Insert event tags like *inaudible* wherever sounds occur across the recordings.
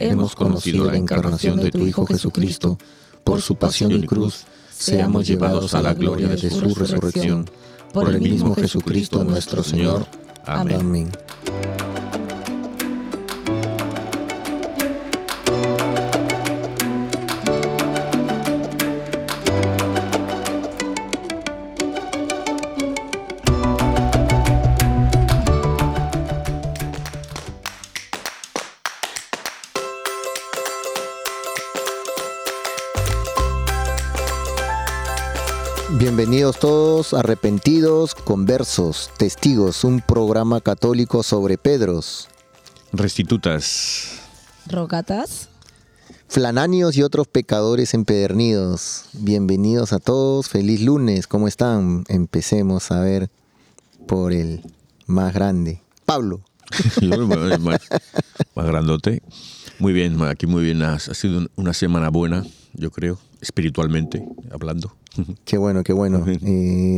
hemos conocido la encarnación de tu Hijo Jesucristo, por su pasión y cruz, seamos llevados a la gloria de su resurrección. Por el mismo Jesucristo nuestro Señor. Amén. Bienvenidos arrepentidos, conversos, testigos, un programa católico sobre Pedros. Restitutas. Rogatas. Flananios y otros pecadores empedernidos. Bienvenidos a todos, feliz lunes, ¿cómo están? Empecemos a ver por el más grande. Pablo. *laughs* más, más grandote. Muy bien, aquí muy bien. Ha sido una semana buena, yo creo, espiritualmente hablando. *laughs* Qué bueno, qué bueno.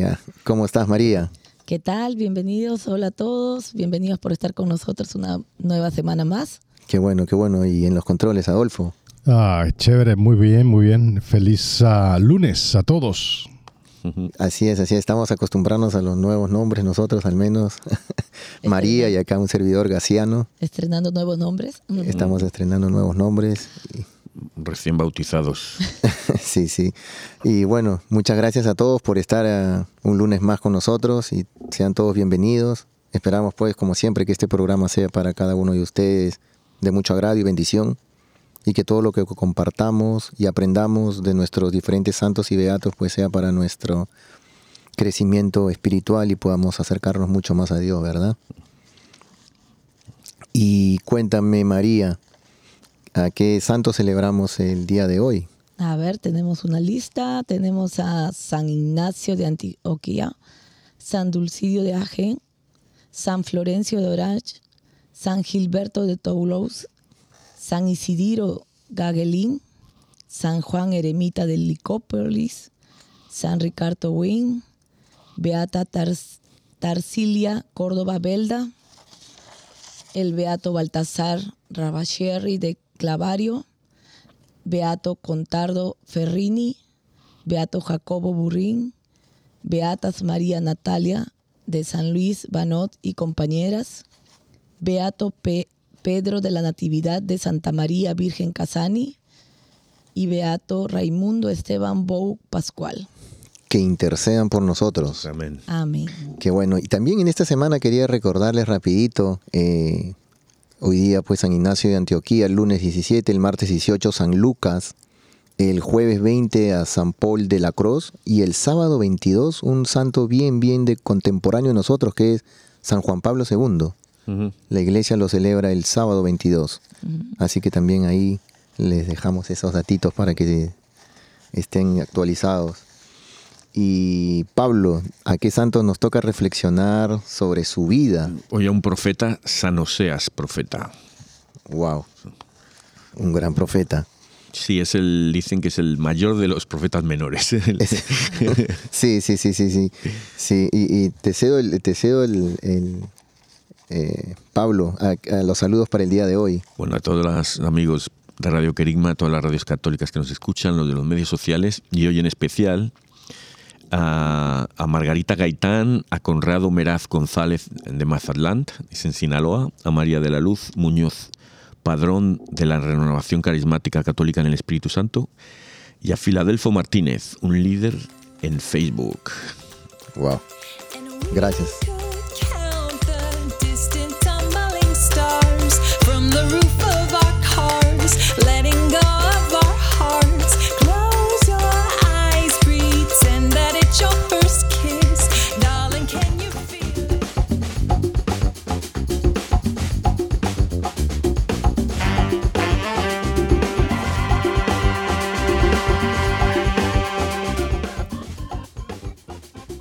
Ah, ¿Cómo estás, María? ¿Qué tal? Bienvenidos, hola a todos. Bienvenidos por estar con nosotros una nueva semana más. Qué bueno, qué bueno. Y en los controles, Adolfo. Ah, chévere, muy bien, muy bien. Feliz ah, lunes a todos. *laughs* Así es, así es. Estamos acostumbrándonos a los nuevos nombres, nosotros al menos. *laughs* María y acá un servidor gaciano. Estrenando nuevos nombres. Estamos estrenando nuevos nombres. Y recién bautizados. *laughs* sí, sí. Y bueno, muchas gracias a todos por estar eh, un lunes más con nosotros y sean todos bienvenidos. Esperamos pues, como siempre, que este programa sea para cada uno de ustedes de mucho agrado y bendición y que todo lo que compartamos y aprendamos de nuestros diferentes santos y beatos pues sea para nuestro crecimiento espiritual y podamos acercarnos mucho más a Dios, ¿verdad? Y cuéntame, María, ¿A qué santo celebramos el día de hoy? A ver, tenemos una lista. Tenemos a San Ignacio de Antioquia, San Dulcidio de Agen, San Florencio de Orange, San Gilberto de Toulouse, San Isidiro Gagelín, San Juan Eremita de Licópolis, San Ricardo Wynn, Beata Tarsilia Córdoba Belda, el Beato Baltasar Rabacherri de Clavario, Beato Contardo Ferrini, Beato Jacobo Burrín, Beatas María Natalia de San Luis Banot y compañeras, Beato Pedro de la Natividad de Santa María Virgen Casani y Beato Raimundo Esteban Bou Pascual. Que intercedan por nosotros. Amén. Amén. Qué bueno. Y también en esta semana quería recordarles rapidito eh, Hoy día pues San Ignacio de Antioquía, el lunes 17, el martes 18 San Lucas, el jueves 20 a San Paul de la Cruz y el sábado 22 un santo bien, bien de contemporáneo de nosotros que es San Juan Pablo II. La iglesia lo celebra el sábado 22. Así que también ahí les dejamos esos datitos para que estén actualizados. Y Pablo, ¿a qué santo nos toca reflexionar sobre su vida? Hoy a un profeta, San Oseas, profeta. Wow, un gran profeta. Sí, es el, dicen que es el mayor de los profetas menores. *laughs* *laughs* sí, sí, sí, sí, sí. sí y, te cedo el, te cedo el, eh, Pablo, a, los saludos para el día de hoy. Bueno, a todos los amigos de Radio Querigma, a todas las radios católicas que nos escuchan, los de los medios sociales, y hoy en especial a, Margarita Gaitán, a Conrado Meraz González de Mazatlán, es en Sinaloa, a María de la Luz Muñoz, padrón de la renovación carismática católica en el Espíritu Santo, y a Filadelfo Martínez, un líder en Facebook. Wow. Gracias.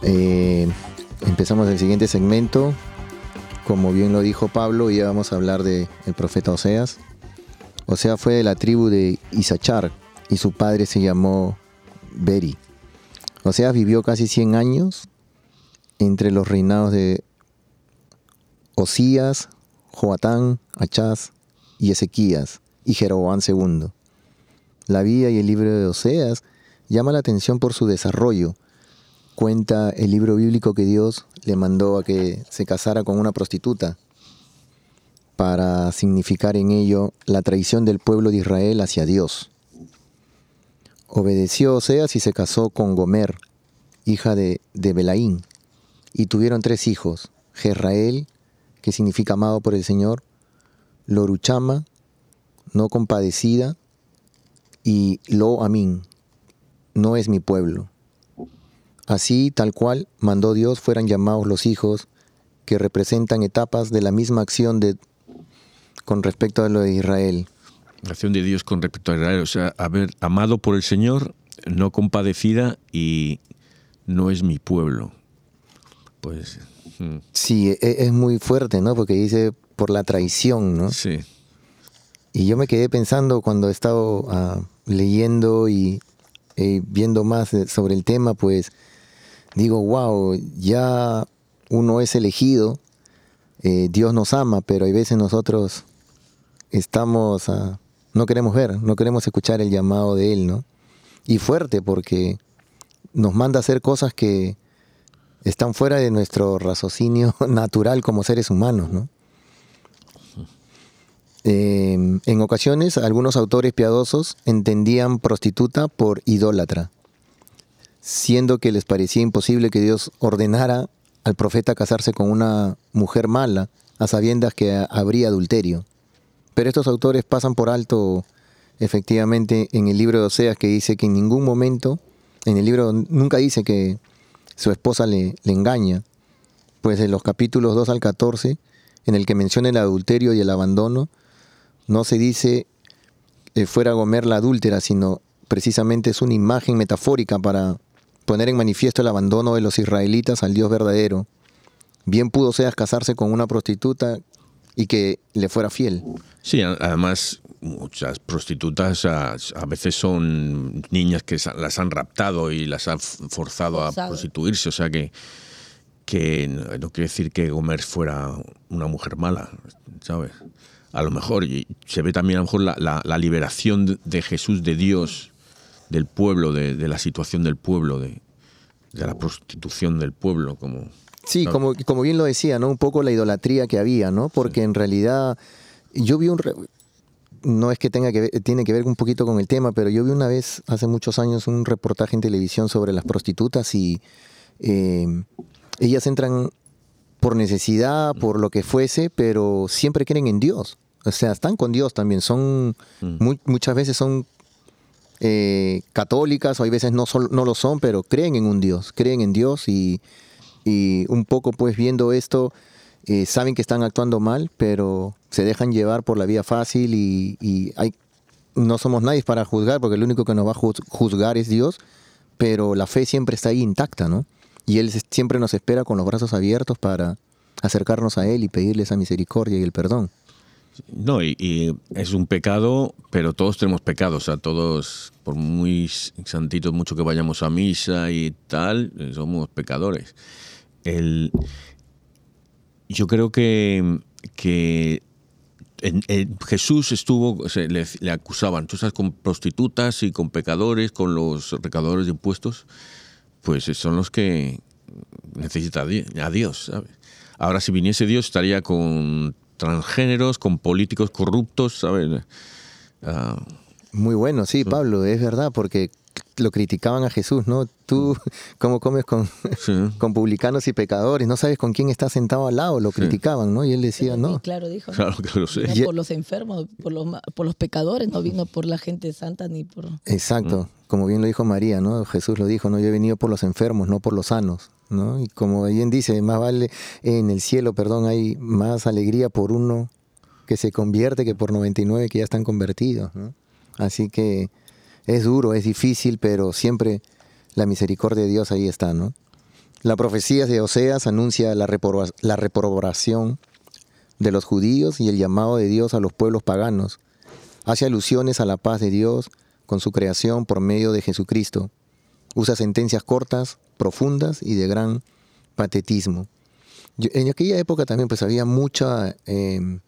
Eh, empezamos el siguiente segmento. Como bien lo dijo Pablo, ya vamos a hablar del profeta Oseas. Oseas fue de la tribu de Isachar y su padre se llamó Beri. Oseas vivió casi 100 años entre los reinados de Osías, Joatán, Achaz y Ezequías y Jeroboam II. La vida y el libro de Oseas llama la atención por su desarrollo cuenta el libro bíblico que Dios le mandó a que se casara con una prostituta para significar en ello la traición del pueblo de Israel hacia Dios. Obedeció Oseas y se casó con Gomer, hija de, de Belaín, y tuvieron tres hijos, Jezrael, que significa amado por el Señor, Loruchama, no compadecida, y Lo Amín, no es mi pueblo. Así, tal cual, mandó Dios fueran llamados los hijos que representan etapas de la misma acción de, con respecto a lo de Israel. La acción de Dios con respecto a Israel, o sea, haber amado por el Señor, no compadecida y no es mi pueblo. Pues. Hmm. Sí, e, es muy fuerte, ¿no? Porque dice por la traición, ¿no? Sí. Y yo me quedé pensando cuando he estado ah, leyendo y eh, viendo más sobre el tema, pues digo, wow, ya uno es elegido, eh, Dios nos ama, pero hay veces nosotros estamos, no queremos ver, no queremos escuchar el llamado de Él, ¿no? Y fuerte porque nos manda a hacer cosas que están fuera de nuestro raciocinio *laughs* natural como seres humanos, ¿no? Em, en ocasiones, algunos autores piadosos entendían prostituta por idólatra siendo que les parecía imposible que Dios ordenara al profeta casarse con una mujer mala, a sabiendas que habría adulterio. Pero estos autores pasan por alto, efectivamente, en el libro de Oseas, que dice que en ningún momento, en el libro nunca dice que su esposa le, engaña, pues en los capítulos 2 al 14, en el que menciona el adulterio y el abandono, no se dice que fuera Gomer la adúltera, sino precisamente es una imagen metafórica para poner en manifiesto el abandono de los israelitas al Dios verdadero. Bien pudo Seas casarse con una prostituta y que le fuera fiel. Sí, además muchas prostitutas a, veces son niñas que las han raptado y las han forzado, a prostituirse, o sea que, que no, quiere decir que Gomer fuera una mujer mala, ¿sabes? A lo mejor, y se ve también a lo mejor la, la liberación de Jesús, de Dios, del pueblo, de, la situación del pueblo, de, la prostitución del pueblo, como... Sí, como, como bien lo decía, ¿no? Un poco la idolatría que había, ¿no? Porque en realidad yo vi un... no es que tenga que ver, tiene que ver un poquito con el tema, pero yo vi una vez, hace muchos años, un reportaje en televisión sobre las prostitutas y eh, ellas entran por necesidad, por lo que fuese, pero siempre creen en Dios. O sea, están con Dios también. Son, mm. muchas veces son eh, católicas, o hay veces no, no lo son, pero creen en un Dios, creen en Dios y, un poco pues viendo esto, eh, saben que están actuando mal, pero se dejan llevar por la vía fácil y, hay, no somos nadie para juzgar, porque el único que nos va a juzgar es Dios, pero la fe siempre está ahí intacta, ¿no? Y Él siempre nos espera con los brazos abiertos para acercarnos a Él y pedirle esa misericordia y el perdón. No, y, es un pecado, pero todos tenemos pecados, o sea, todos, por muy santitos, mucho que vayamos a misa y tal, somos pecadores. El, yo creo que, que Jesús estuvo, le, le, acusaban, tú estás con prostitutas y con pecadores, con los recaudadores de impuestos, pues son los que necesitan a Dios, ¿sabes? Ahora, si viniese Dios, estaría con transgéneros, con políticos corruptos, ¿sabes? Ah. Muy bueno, sí, Pablo, es verdad, porque lo criticaban a Jesús, ¿no? Tú, ¿cómo comes con, con publicanos y pecadores? No sabes con quién estás sentado al lado, lo criticaban, ¿no? Y él decía, no. claro, dijo. Claro que lo sé. por los enfermos, por los, por los pecadores, no vino por la gente santa ni por... Exacto, mm. como bien lo dijo María, ¿no? Jesús lo dijo, no, yo he venido por los enfermos, no por los sanos. Y como bien dice, más vale en el cielo, perdón, hay más alegría por uno que se convierte que por 99 que ya están convertidos. Así que es duro, es difícil, pero siempre la misericordia de Dios ahí está, ¿no? La profecía de Oseas anuncia la, la reprobación de los judíos y el llamado de Dios a los pueblos paganos. Hace alusiones a la paz de Dios con su creación por medio de Jesucristo. Usa sentencias cortas, profundas y de gran patetismo. en aquella época también pues había mucha em,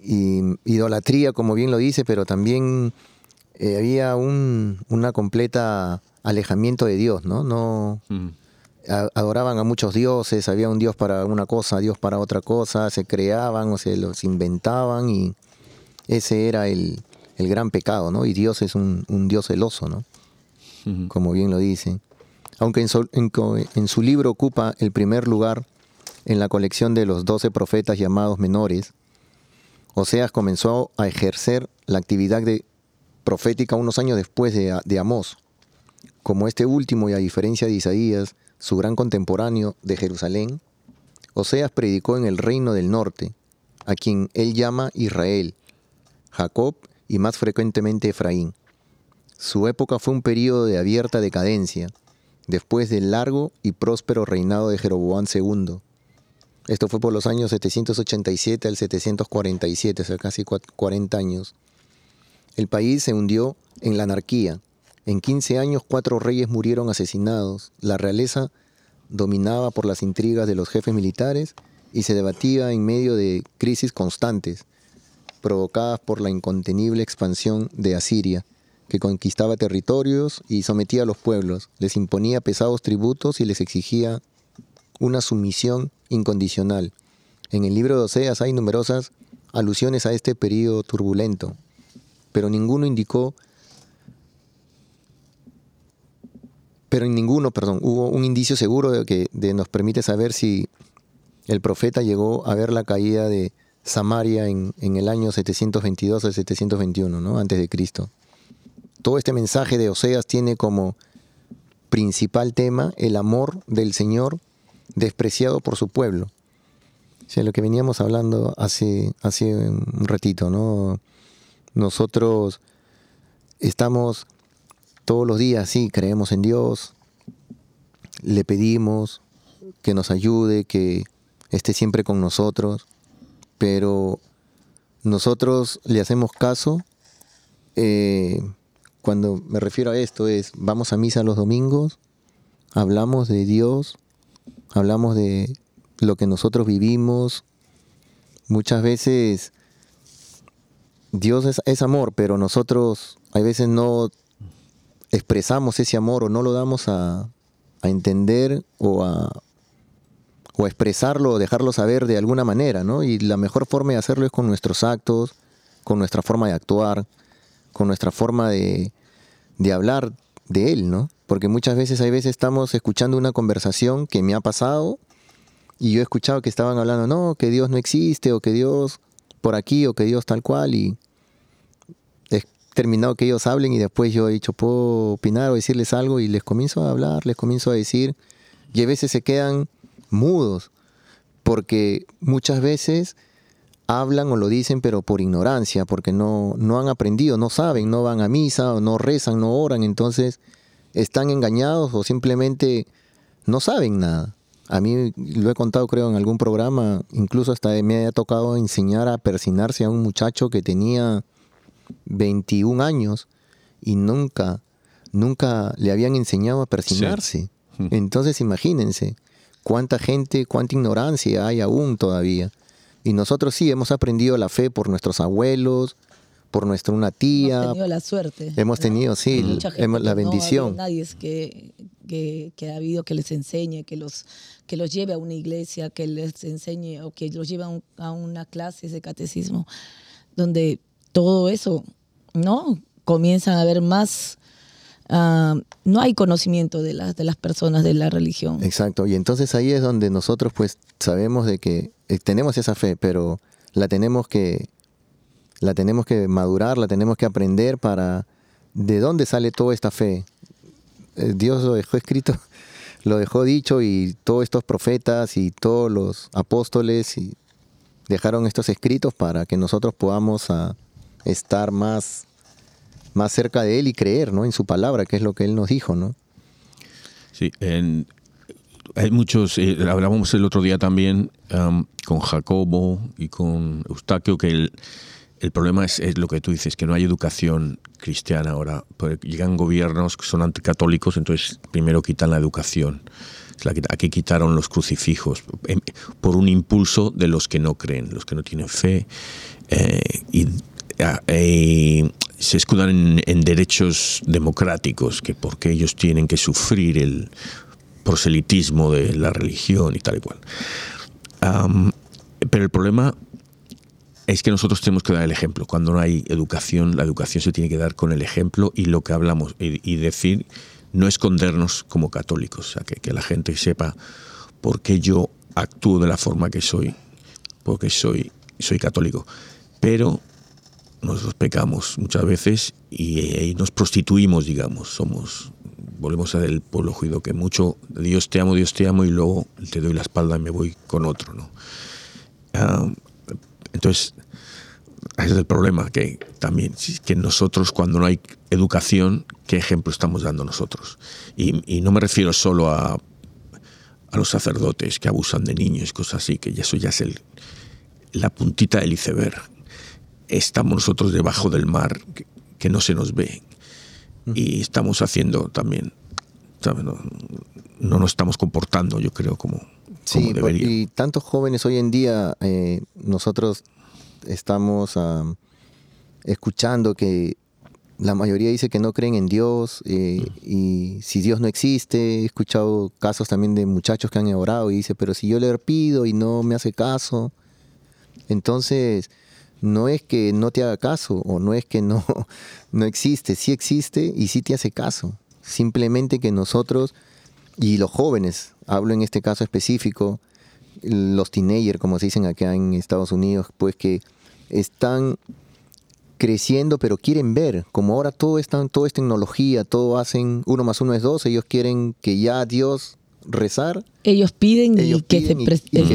idolatría, como bien lo dice, pero también eh, había un una completa alejamiento de Dios, ¿no? No adoraban a muchos dioses, había un dios para una cosa, dios para otra cosa, se creaban o se los inventaban y ese era el, gran pecado, ¿no? Y Dios es un, dios celoso, ¿no? Como bien lo dice. Aunque en su, libro ocupa el primer lugar en la colección de los doce profetas llamados menores, Oseas comenzó a ejercer la actividad de profética unos años después de, de Amós. Como este último, y a diferencia de Isaías, su gran contemporáneo de Jerusalén, Oseas predicó en el reino del norte, a quien él llama Israel, Jacob y más frecuentemente Efraín. Su época fue un periodo de abierta decadencia, después del largo y próspero reinado de Jeroboam II. Esto fue por los años 787 al 747, o sea, casi 40 años. El país se hundió en la anarquía. En 15 años cuatro reyes murieron asesinados. La realeza dominaba por las intrigas de los jefes militares y se debatía en medio de crisis constantes, provocadas por la incontenible expansión de Asiria, que conquistaba territorios y sometía a los pueblos, les imponía pesados tributos y les exigía una sumisión incondicional. En el libro de Oseas hay numerosas alusiones a este periodo turbulento pero ninguno indicó, pero en ninguno, perdón, hubo un indicio seguro de que nos permite saber si el profeta llegó a ver la caída de Samaria en, el año 722 al 721, ¿no? antes de Cristo. Todo este mensaje de Oseas tiene como principal tema el amor del Señor despreciado por su pueblo. O sea, lo que veníamos hablando hace, hace un ratito, ¿no? Nosotros estamos todos los días, sí, creemos en Dios, le pedimos que nos ayude, que esté siempre con nosotros, pero nosotros le hacemos caso. Eh, cuando me refiero a esto es, vamos a misa los domingos, hablamos de Dios, hablamos de lo que nosotros vivimos. Muchas veces Dios es, amor, pero nosotros a veces no expresamos ese amor o no lo damos a, entender o a, o expresarlo o dejarlo saber de alguna manera, ¿no? Y la mejor forma de hacerlo es con nuestros actos, con nuestra forma de actuar, con nuestra forma de, de hablar de Él, ¿no? Porque muchas veces, hay veces estamos escuchando una conversación que me ha pasado y yo he escuchado que estaban hablando, no, que Dios no existe o que Dios por aquí o que Dios tal cual y terminado que ellos hablen y después yo he dicho, puedo opinar o decirles algo y les comienzo a hablar, les comienzo a decir, y a veces se quedan mudos, porque muchas veces hablan o lo dicen pero por ignorancia, porque no, no han aprendido, no saben, no van a misa o no rezan, no oran, entonces están engañados o simplemente no saben nada. A mí lo he contado creo en algún programa, incluso hasta me ha tocado enseñar a persinarse a un muchacho que tenía 21 años y nunca, nunca le habían enseñado a persinarse. Entonces imagínense cuánta gente, cuánta ignorancia hay aún todavía. Y nosotros sí hemos aprendido la fe por nuestros abuelos, por nuestra una tía. Hemos tenido la suerte. Hemos tenido, sí, hemos, la bendición. No nadie es que, que, que, ha habido que les enseñe, que los, que los lleve a una iglesia, que les enseñe o que los lleve a, a una clase de catecismo, donde todo eso, ¿no? Comienzan a haber más Ah, no hay conocimiento de, las de las personas de la religión. Exacto, y entonces ahí es donde nosotros pues sabemos de que eh, tenemos esa fe, pero la tenemos que la tenemos que madurar, la tenemos que aprender para de dónde sale toda esta fe. Eh, Dios lo dejó escrito, *laughs* lo dejó dicho y todos estos profetas y todos los apóstoles y dejaron estos escritos para que nosotros podamos a, ah, estar más más cerca de Él y creer ¿no? en su palabra, que es lo que Él nos dijo. ¿no? Sí, hay muchos, eh, hablábamos el otro día también con Jacobo y con Eustaquio, que el, el problema es, lo que tú dices, que no hay educación cristiana ahora. Llegan gobiernos que son anticatólicos, entonces primero quitan la educación. Aquí quitaron los crucifijos em, por un impulso de los que no creen, los que no tienen fe. Eh, y, eh, se escudan en, derechos democráticos, que porque ellos tienen que sufrir el proselitismo de la religión y tal y cual. pero el problema es que nosotros tenemos que dar el ejemplo. Cuando no hay educación, la educación se tiene que dar con el ejemplo y lo que hablamos y, decir, no escondernos como católicos, que, que la gente sepa por qué yo actúo de la forma que soy, porque soy, soy católico. Pero nosotros pecamos muchas veces y, nos prostituimos, digamos, somos, volvemos a del pueblo judío, que mucho, Dios te amo, Dios te amo, y luego te doy la espalda y me voy con otro, ¿no? Ah, entonces, ese es el problema, que también, que nosotros cuando no hay educación, ¿qué ejemplo estamos dando nosotros? Y, no me refiero solo a, a los sacerdotes que abusan de niños y cosas así, que eso ya es el, la puntita del iceberg estamos nosotros debajo del mar que, no se nos ve. Y estamos haciendo también, No, nos estamos comportando, yo creo, como, sí, Y tantos jóvenes hoy en día, eh, nosotros estamos escuchando que la mayoría dice que no creen en Dios eh, y si Dios no existe, he escuchado casos también de muchachos que han orado y dice, pero si yo le pido y no me hace caso, entonces no es que no te haga caso o no es que no, *laughs* no existe, sí existe y sí te hace caso. Simplemente que nosotros y los jóvenes, hablo en este caso específico, los teenagers, como se dicen acá en Estados Unidos, pues que están creciendo, pero quieren ver, como ahora todo, está, todo es tecnología, todo hacen uno más uno es dos, ellos quieren que ya Dios rezar. Ellos piden y que,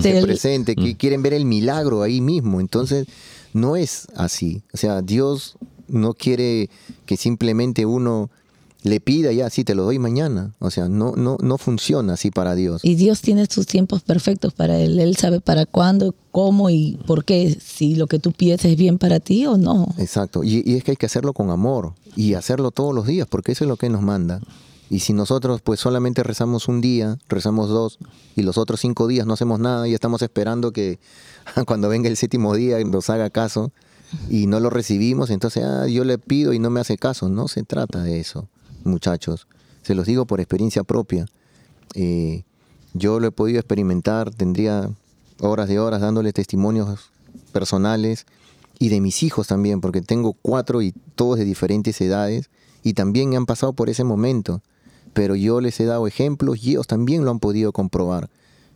se, presente, que mm. quieren ver el milagro ahí mismo. Entonces, no es así. O sea, Dios no quiere que simplemente uno le pida ya, sí, te lo doy mañana. O sea, no, no, no funciona así para Dios. Y Dios tiene sus tiempos perfectos para Él. Él sabe para cuándo, cómo y por qué, si lo que tú pides es bien para ti o no. Exacto. Y, y es que hay que hacerlo con amor y hacerlo todos los días, porque eso es lo que nos manda. Y si nosotros pues solamente rezamos un día, rezamos dos, y los otros cinco días no hacemos nada y estamos esperando que *laughs* cuando venga el séptimo día nos haga caso y no lo recibimos, entonces ah, yo le pido y no me hace caso. No se trata de eso, muchachos. Se los digo por experiencia propia. Eh, yo lo he podido experimentar, tendría horas de horas dándole testimonios personales y de mis hijos también, porque tengo cuatro y todos de diferentes edades y también han pasado por ese momento pero yo les he dado ejemplos y ellos también lo han podido comprobar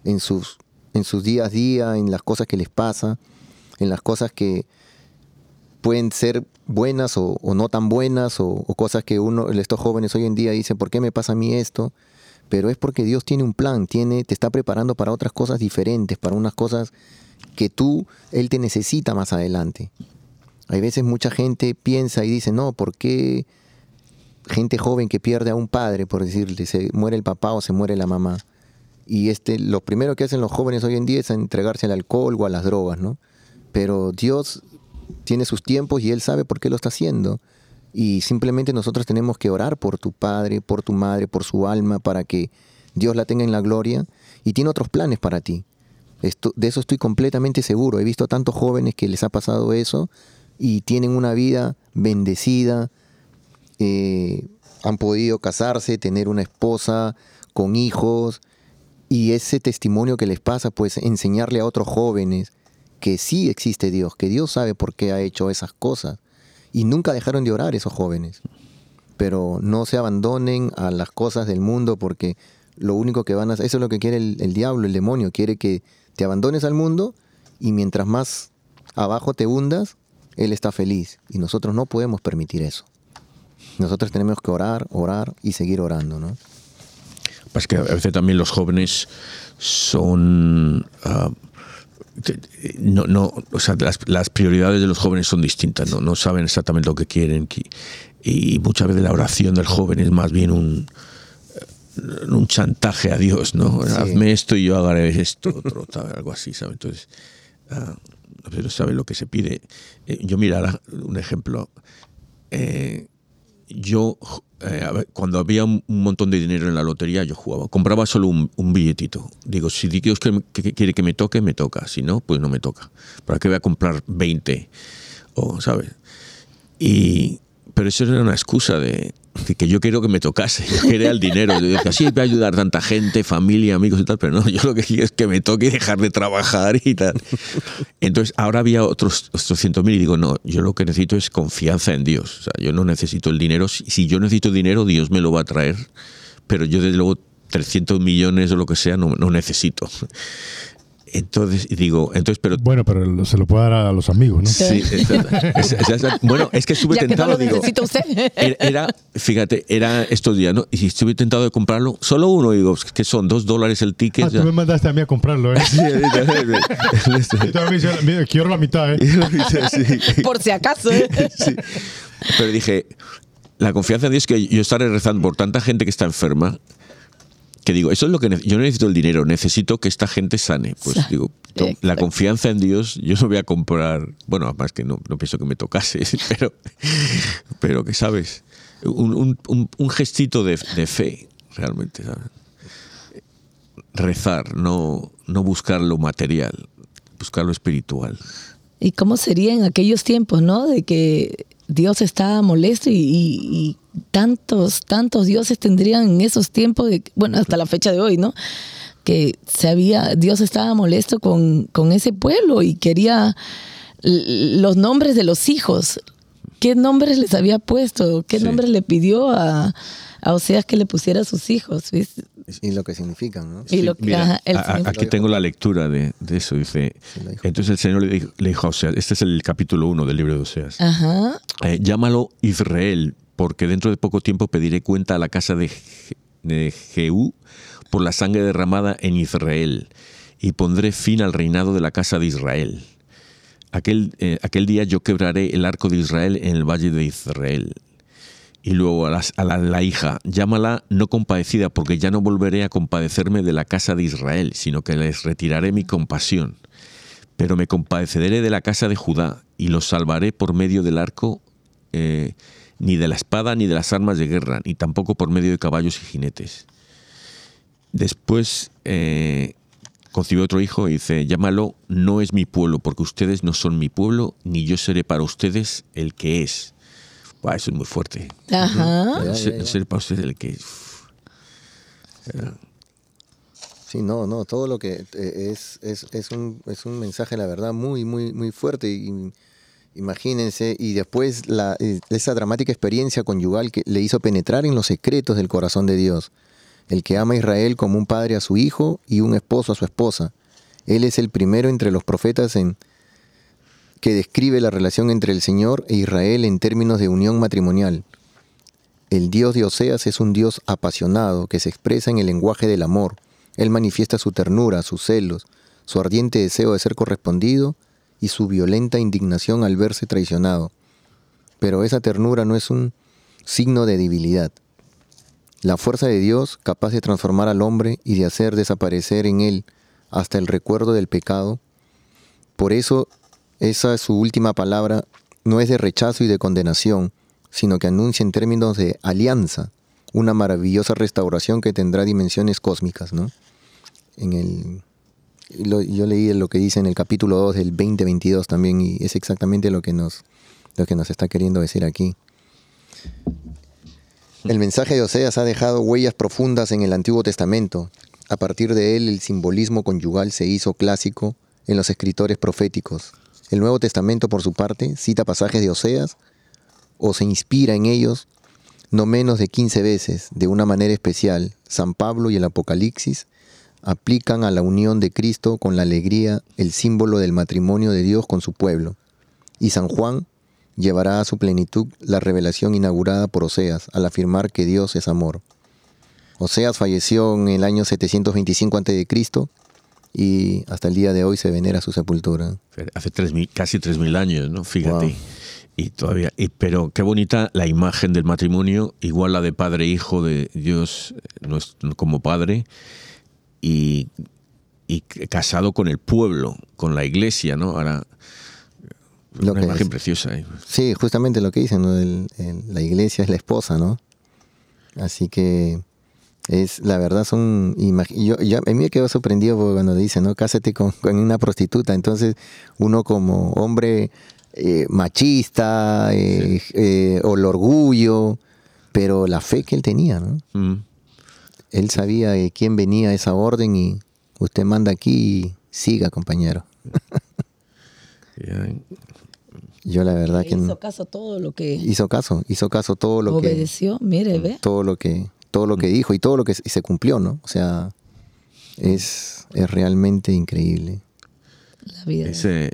en sus, en sus días a día, en las cosas que les pasa, en las cosas que pueden ser buenas o, no tan buenas, o, cosas que uno, estos jóvenes hoy en día dicen, ¿por qué me pasa a mí esto? Pero es porque Dios tiene un plan, tiene, te está preparando para otras cosas diferentes, para unas cosas que tú, Él te necesita más adelante. Hay veces mucha gente piensa y dice, no, ¿por qué? Gente joven que pierde a un padre, por decirle, se muere el papá o se muere la mamá. Y este, lo primero que hacen los jóvenes hoy en día es entregarse al alcohol o a las drogas, ¿no? Pero Dios tiene sus tiempos y Él sabe por qué lo está haciendo. Y simplemente nosotros tenemos que orar por tu padre, por tu madre, por su alma, para que Dios la tenga en la gloria. Y tiene otros planes para ti. De eso estoy completamente seguro. He visto tantos jóvenes que les ha pasado eso y tienen una vida bendecida, eh, han podido casarse, tener una esposa con hijos y ese testimonio que les pasa, pues enseñarle a otros jóvenes que sí existe Dios, que Dios sabe por qué ha hecho esas cosas. Y nunca dejaron de orar esos jóvenes. Pero no se abandonen a las cosas del mundo porque lo único que van a hacer, eso es lo que quiere el, el diablo, el demonio, quiere que te abandones al mundo y mientras más abajo te hundas, él está feliz. Y nosotros no podemos permitir eso. Nosotros tenemos que orar, orar y seguir orando, ¿no? Pues que a veces también los jóvenes son... Uh, no, no, o sea, las, las, prioridades de los jóvenes son distintas, no, no saben exactamente lo que quieren y, muchas veces la oración del joven es más bien un, un chantaje a Dios, ¿no? Sí. Hazme esto y yo haré esto, otro, *laughs* tal, algo así, ¿sabes? Entonces, uh, pero sabe lo que se pide. Eh, yo mira un ejemplo. Eh, yo, eh, cuando había un, montón de dinero en la lotería, yo jugaba. Compraba solo un, billetito. Digo, si Dios quiere que me toque, me toca. Si no, pues no me toca. ¿Para qué voy a comprar 20? O, ¿sabes? Y, pero eso era una excusa de, que, yo quiero que me tocase, yo quería el dinero. Yo decía, sí, voy a ayudar tanta gente, familia, amigos y tal, pero no, yo lo que quiero es que me toque dejar de trabajar y tal. Entonces, ahora había otros, otros cientos mil y digo, no, yo lo que necesito es confianza en Dios. O sea, yo no necesito el dinero. Si, si yo necesito dinero, Dios me lo va a traer, pero yo desde luego 300 millones o lo que sea no, no necesito. Entonces, digo, entonces, pero. Bueno, pero se lo puede dar a los amigos, ¿no? Sí, es, es, es, bueno, es que estuve ya tentado. Que no lo digo, usted. Era, fíjate, era estos días, ¿no? Y estuve tentado de comprarlo, solo uno, digo, que son dos dólares el ticket. Ah, tú me mandaste a mí a comprarlo, ¿eh? Sí, quiero la mitad, ¿eh? Sí. Por si acaso, ¿eh? Sí. Pero dije, la confianza en Dios es que yo estaré rezando por tanta gente que está enferma que digo, eso es lo que yo no necesito el dinero, necesito que esta gente sane. Pues digo, la confianza en Dios, yo no voy a comprar, bueno, además que no, no pienso que me tocase, *laughs* pero, pero que sabes, un, un, un gestito de, de, fe, realmente, ¿sabes? Rezar, no, no buscar lo material, buscar lo espiritual. ¿Y cómo sería en aquellos tiempos, no? De que Dios estaba molesto y, y, y, tantos, tantos dioses tendrían en esos tiempos, de, bueno, hasta la fecha de hoy, ¿no? Que se había, Dios estaba molesto con, con ese pueblo y quería los nombres de los hijos. ¿Qué nombres les había puesto? ¿Qué sí. nombres le pidió a, a Oseas que le pusiera a sus hijos? Y lo que significan, ¿no? Sí, lo que, mira, ajá, el, a, aquí tengo la lectura de, de eso. Dice: Entonces el Señor le dijo, le dijo a Oseas, este es el capítulo 1 del libro de Oseas. Ajá. Eh, llámalo Israel, porque dentro de poco tiempo pediré cuenta a la casa de, de Jehú por la sangre derramada en Israel, y pondré fin al reinado de la casa de Israel. Aquel, eh, aquel día yo quebraré el arco de Israel en el valle de Israel. Y luego a, la, hija, llámala no compadecida, porque ya no volveré a compadecerme de la casa de Israel, sino que les retiraré mi compasión. Pero me compadeceré de la casa de Judá, y los salvaré por medio del arco, eh, ni de la espada, ni de las armas de guerra, ni tampoco por medio de caballos y jinetes. Después eh, concibió otro hijo y dice, llámalo, no es mi pueblo, porque ustedes no son mi pueblo, ni yo seré para ustedes el que es. Wow, eso es muy fuerte. Ajá. -huh. ser, ser, para ustedes el que... Sí, no, no, todo lo que es, es, es, un, es un mensaje, la verdad, muy, muy, muy fuerte. Y, imagínense, y después la, esa dramática experiencia conyugal que le hizo penetrar en los secretos del corazón de Dios. El que ama a Israel como un padre a su hijo y un esposo a su esposa. Él es el primero entre los profetas en, que describe la relación entre el Señor e Israel en términos de unión matrimonial. El Dios de Oseas es un Dios apasionado que se expresa en el lenguaje del amor. Él manifiesta su ternura, sus celos, su ardiente deseo de ser correspondido y su violenta indignación al verse traicionado. Pero esa ternura no es un signo de debilidad. la fuerza de Dios capaz de transformar al hombre y de hacer desaparecer en él hasta el recuerdo del pecado. Por eso, esa es su última palabra no es de rechazo y de condenación, sino que anuncia en términos de alianza una maravillosa restauración que tendrá dimensiones cósmicas, ¿no? En el, yo leí lo que dice en el capítulo 2 del 2022 también y es exactamente lo que nos, lo que nos está queriendo decir aquí. El mensaje de Oseas ha dejado huellas profundas en el Antiguo Testamento. A partir de él el simbolismo conyugal se hizo clásico en los escritores proféticos. El Nuevo Testamento, por su parte, cita pasajes de Oseas o se inspira en ellos no menos de 15 veces, de una manera especial. San Pablo y el Apocalipsis aplican a la unión de Cristo con la alegría el símbolo del matrimonio de Dios con su pueblo. Y San Juan llevará a su plenitud la revelación inaugurada por Oseas al afirmar que Dios es amor. Oseas falleció en el año 725 a.C. y hasta el día de hoy se venera su sepultura. Hace tres casi 3.000 años, ¿no? Fíjate. Y todavía, y, pero qué bonita la imagen del matrimonio, igual la de padre e hijo de Dios como padre, y, casado con el pueblo, con la iglesia, ¿no? Ahora, una imagen preciosa. Sí, justamente lo que dicen, la iglesia es la esposa, ¿no? Así que es la verdad son yo, yo, a mí me quedo sorprendido cuando dice no cásate con, una prostituta. Entonces uno como hombre eh, machista eh, eh, o el orgullo pero la fe que él tenía no mm. Él sabía de quién venía esa orden y usted manda aquí y siga, compañero. *laughs* Yo la verdad que hizo caso todo lo que hizo caso, hizo caso todo lo que obedeció, mire, ve. Todo lo que todo lo que dijo y todo lo que se cumplió, ¿no? O sea, es, es realmente increíble. La vida. Ese,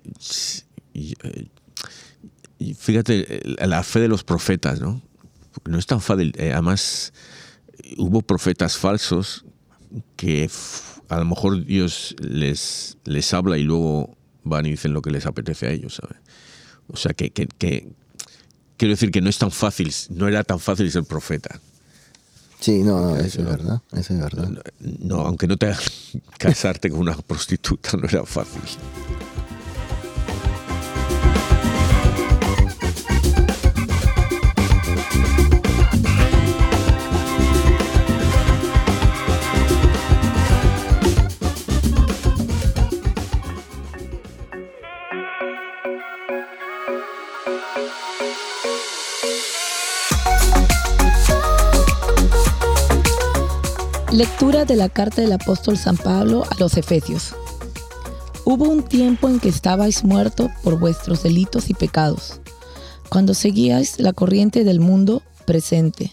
fíjate la fe de los profetas, ¿no? No es tan fácil, eh, además hubo profetas falsos que a lo mejor Dios les, les habla y luego van y dicen lo que les apetece a ellos, ¿sabes? O sea, que, quiero decir que no es tan fácil, no era tan fácil ser profeta. Sí, no, no, eso es verdad, eso es verdad. No, aunque no te *laughs* casarte con una prostituta no era fácil. Lectura de la carta del apóstol San Pablo a los Efesios. Hubo un tiempo en que estabais muertos por vuestros delitos y pecados, cuando seguíais la corriente del mundo presente,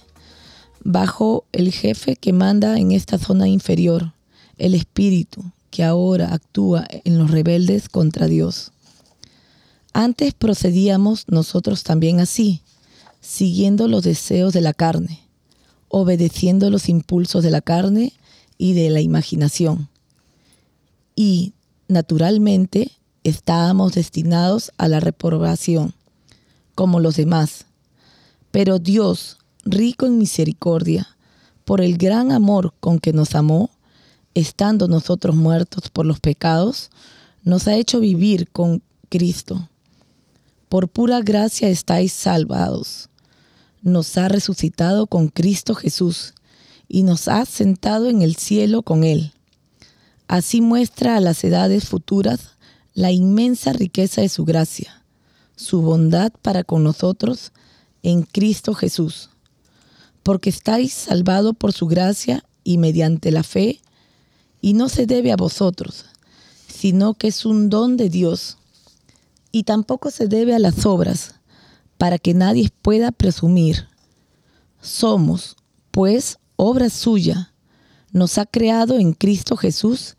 bajo el jefe que manda en esta zona inferior, el espíritu que ahora actúa en los rebeldes contra Dios. Antes procedíamos nosotros también así, siguiendo los deseos de la carne obedeciendo los impulsos de la carne y de la imaginación. Y, naturalmente, estábamos destinados a la reprobación, como los demás. Pero Dios, rico en misericordia, por el gran amor con que nos amó, estando nosotros muertos por los pecados, nos ha hecho vivir con Cristo. Por pura gracia estáis salvados nos ha resucitado con Cristo Jesús y nos ha sentado en el cielo con Él. Así muestra a las edades futuras la inmensa riqueza de su gracia, su bondad para con nosotros en Cristo Jesús. Porque estáis salvados por su gracia y mediante la fe, y no se debe a vosotros, sino que es un don de Dios, y tampoco se debe a las obras, para que nadie pueda presumir. Somos, pues, obra suya. Nos ha creado en Cristo Jesús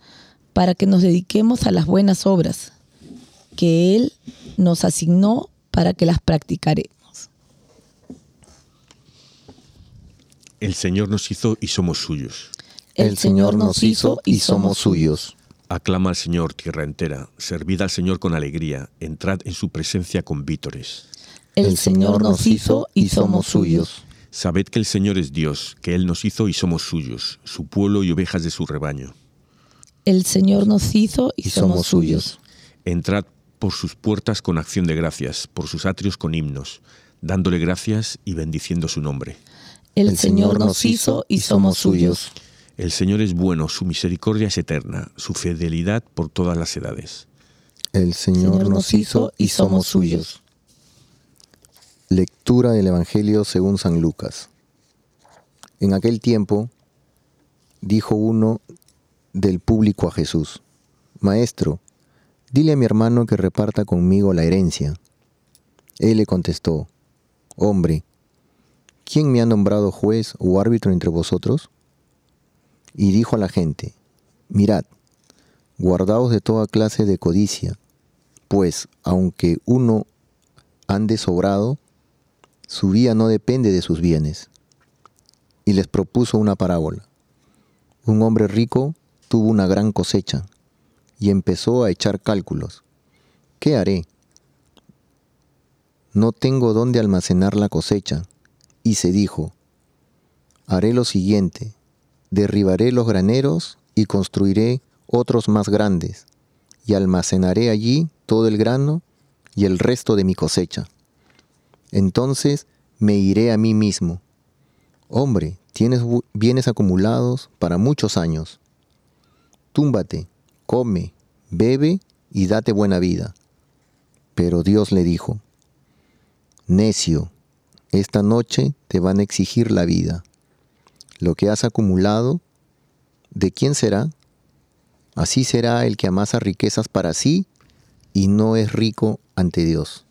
para que nos dediquemos a las buenas obras que Él nos asignó para que las practicaremos. El Señor nos hizo y somos suyos. El Señor nos hizo y somos suyos. Aclama al Señor tierra entera, servid al Señor con alegría, entrad en su presencia con vítores. El Señor nos hizo y somos suyos. Sabed que el Señor es Dios, que Él nos hizo y somos suyos, su pueblo y ovejas de su rebaño. El Señor nos hizo y, Y somos, suyos. Entrad por sus puertas con acción de gracias, por sus atrios con himnos, dándole gracias y bendiciendo su nombre. El, Señor nos hizo y somos suyos. El Señor es bueno, su misericordia es eterna, su fidelidad por todas las edades. El Señor, nos hizo y somos suyos. Lectura del Evangelio según San Lucas. En aquel tiempo dijo uno del público a Jesús, Maestro, dile a mi hermano que reparta conmigo la herencia. Él le contestó, Hombre, ¿quién me ha nombrado juez o árbitro entre vosotros? Y dijo a la gente, Mirad, guardaos de toda clase de codicia, pues aunque uno ande sobrado, su vida no depende de sus bienes. Y les propuso una parábola. Un hombre rico tuvo una gran cosecha y empezó a echar cálculos. ¿Qué haré? No tengo dónde almacenar la cosecha. Y se dijo, haré lo siguiente, derribaré los graneros y construiré otros más grandes, y almacenaré allí todo el grano y el resto de mi cosecha. Entonces me iré a mí mismo. Hombre, tienes bienes acumulados para muchos años. Túmbate, come, bebe y date buena vida. Pero Dios le dijo, Necio, esta noche te van a exigir la vida. Lo que has acumulado, ¿de quién será? Así será el que amasa riquezas para sí y no es rico ante Dios.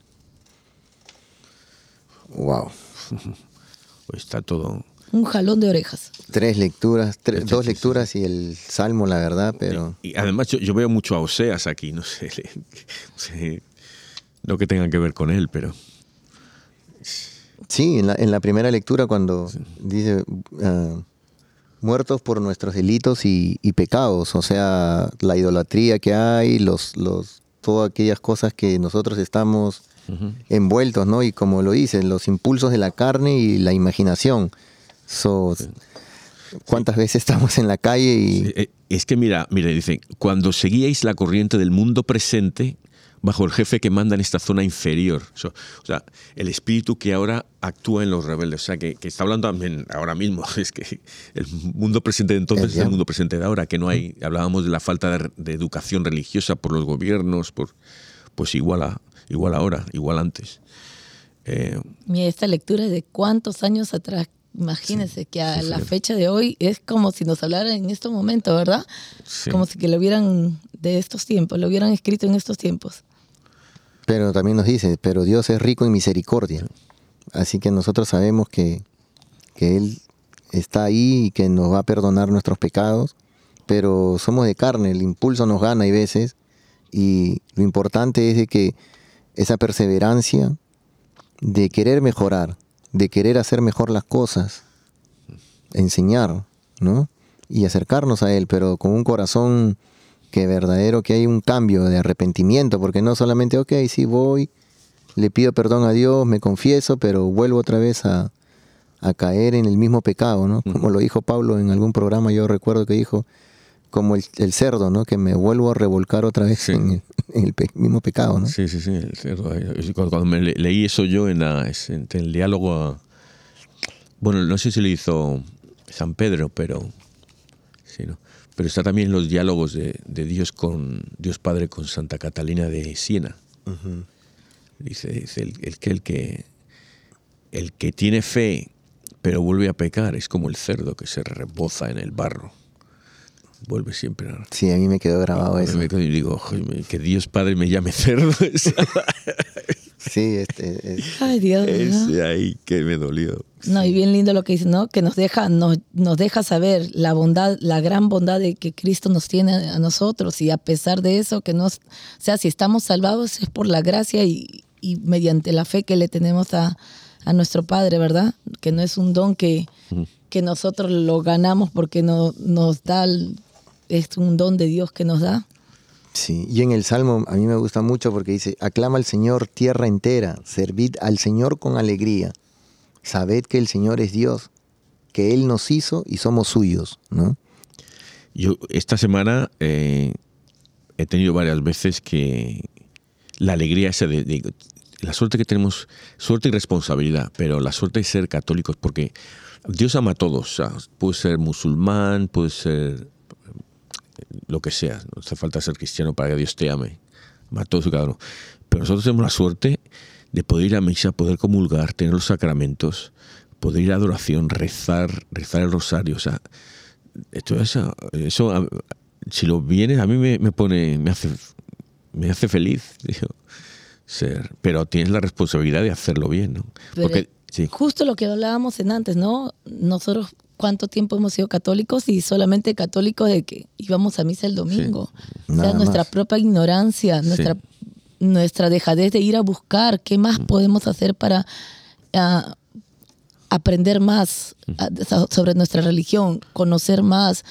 Wow. *laughs* Está todo. Un jalón de orejas. Tres lecturas, tres- dos lecturas y el salmo, la verdad, pero Y además yo, yo veo mucho a Oseas aquí, no sé, *laughs* le- no sé, no que tenga que ver con él, pero sí, en la, en la primera lectura cuando dice ah, muertos por nuestros delitos y, y pecados, o sea, la idolatría que hay, los, los, todas aquellas cosas que nosotros estamos envueltos, ¿no? Y como lo dicen, los impulsos de la carne y la imaginación. So, ¿Cuántas veces estamos en la calle y Eh, Es que mira, mire, dice, cuando seguíais la corriente del mundo presente bajo el jefe que manda en esta zona inferior. So- O sea, el espíritu que ahora actúa en los rebeldes. O sea, que, que está hablando también ahora mismo. *laughs* Es que el mundo presente de entonces es el mundo presente de ahora, que no hay. Hablábamos de la falta de, de educación religiosa por los gobiernos, por pues igual, a, igual ahora, igual antes. Eh, Mira, esta lectura es de cuántos años atrás. Imagínense que a sí, la sí. fecha de hoy es como si nos hablaran en este momento, ¿verdad? sí. Como si que lo hubieran de estos tiempos, lo hubieran escrito en estos tiempos. Pero también nos dice, pero Dios es rico en misericordia. Así que nosotros sabemos que, que Él está ahí y que nos va a perdonar nuestros pecados, pero somos de carne, el impulso nos gana hay veces y lo importante es de que esa perseverancia de querer mejorar, de querer hacer mejor las cosas, enseñar, ¿no? Y acercarnos a Él, pero con un corazón que verdadero, que hay un cambio de arrepentimiento, porque no solamente, ok, sí voy, le pido perdón a Dios, me confieso, pero vuelvo otra vez a, a caer en el mismo pecado, ¿no? Como lo dijo Pablo en algún programa, yo recuerdo que dijo, como el, el cerdo, ¿no? Que me vuelvo a revolcar otra vez Sí. en, el, en el pe- mismo pecado, ¿no? Sí, sí, sí. el cerdo. Eh, Cuando, cuando me le- leí eso yo en, la- en el diálogo, a- bueno, no sé si lo hizo San Pedro, pero sí, ¿no? Pero está también en los diálogos de, de Dios con Dios Padre con Santa Catalina de Siena. Dice, dice el, el que el que el que tiene fe pero vuelve a pecar es como el cerdo que se reboza en el barro. Vuelve siempre a Sí, a mí me quedó grabado y eso. me quedo y digo, "Joder, que Dios Padre me llame cerdo. *laughs* Sí, este, es- Ay, Dios. ¿no? Ese ahí que me dolió. No, y bien lindo lo que dice, ¿no? Que nos deja, nos, nos deja saber la bondad, la gran bondad de que Cristo nos tiene a nosotros. Y a pesar de eso, que nos, o sea, si estamos salvados es por la gracia y, y mediante la fe que le tenemos a, a nuestro Padre, ¿verdad? Que no es un don que, que nosotros lo ganamos porque no, nos da, el- es un don de Dios que nos da. Sí, y en el Salmo a mí me gusta mucho porque dice, aclama al Señor tierra entera, servid al Señor con alegría. sabed que el Señor es Dios, que Él nos hizo y somos suyos, ¿no? Yo esta semana eh, he tenido varias veces que la alegría esa de, la suerte que tenemos, suerte y responsabilidad, pero la suerte de ser católicos, porque Dios ama a todos, puede ser musulmán, puede ser lo que sea, no hace falta ser cristiano para que Dios te ame, todos y cada uno. Pero nosotros tenemos la suerte de poder ir a misa, poder comulgar, tener los sacramentos, poder ir a adoración, rezar, rezar el rosario, o sea, eso, eso si lo vienes, a mí me, pone, me hace, me hace feliz, *laughs* ser, pero tienes la responsabilidad de hacerlo bien, ¿no? Porque, Justo lo que hablábamos en antes, ¿no? Nosotros cuánto tiempo hemos sido católicos y solamente católicos de que íbamos a misa el domingo. O sea, nuestra propia ignorancia, nuestra, nuestra dejadez de ir a buscar qué más mm. podemos hacer para ah, aprender más ah, sobre nuestra religión, conocer más.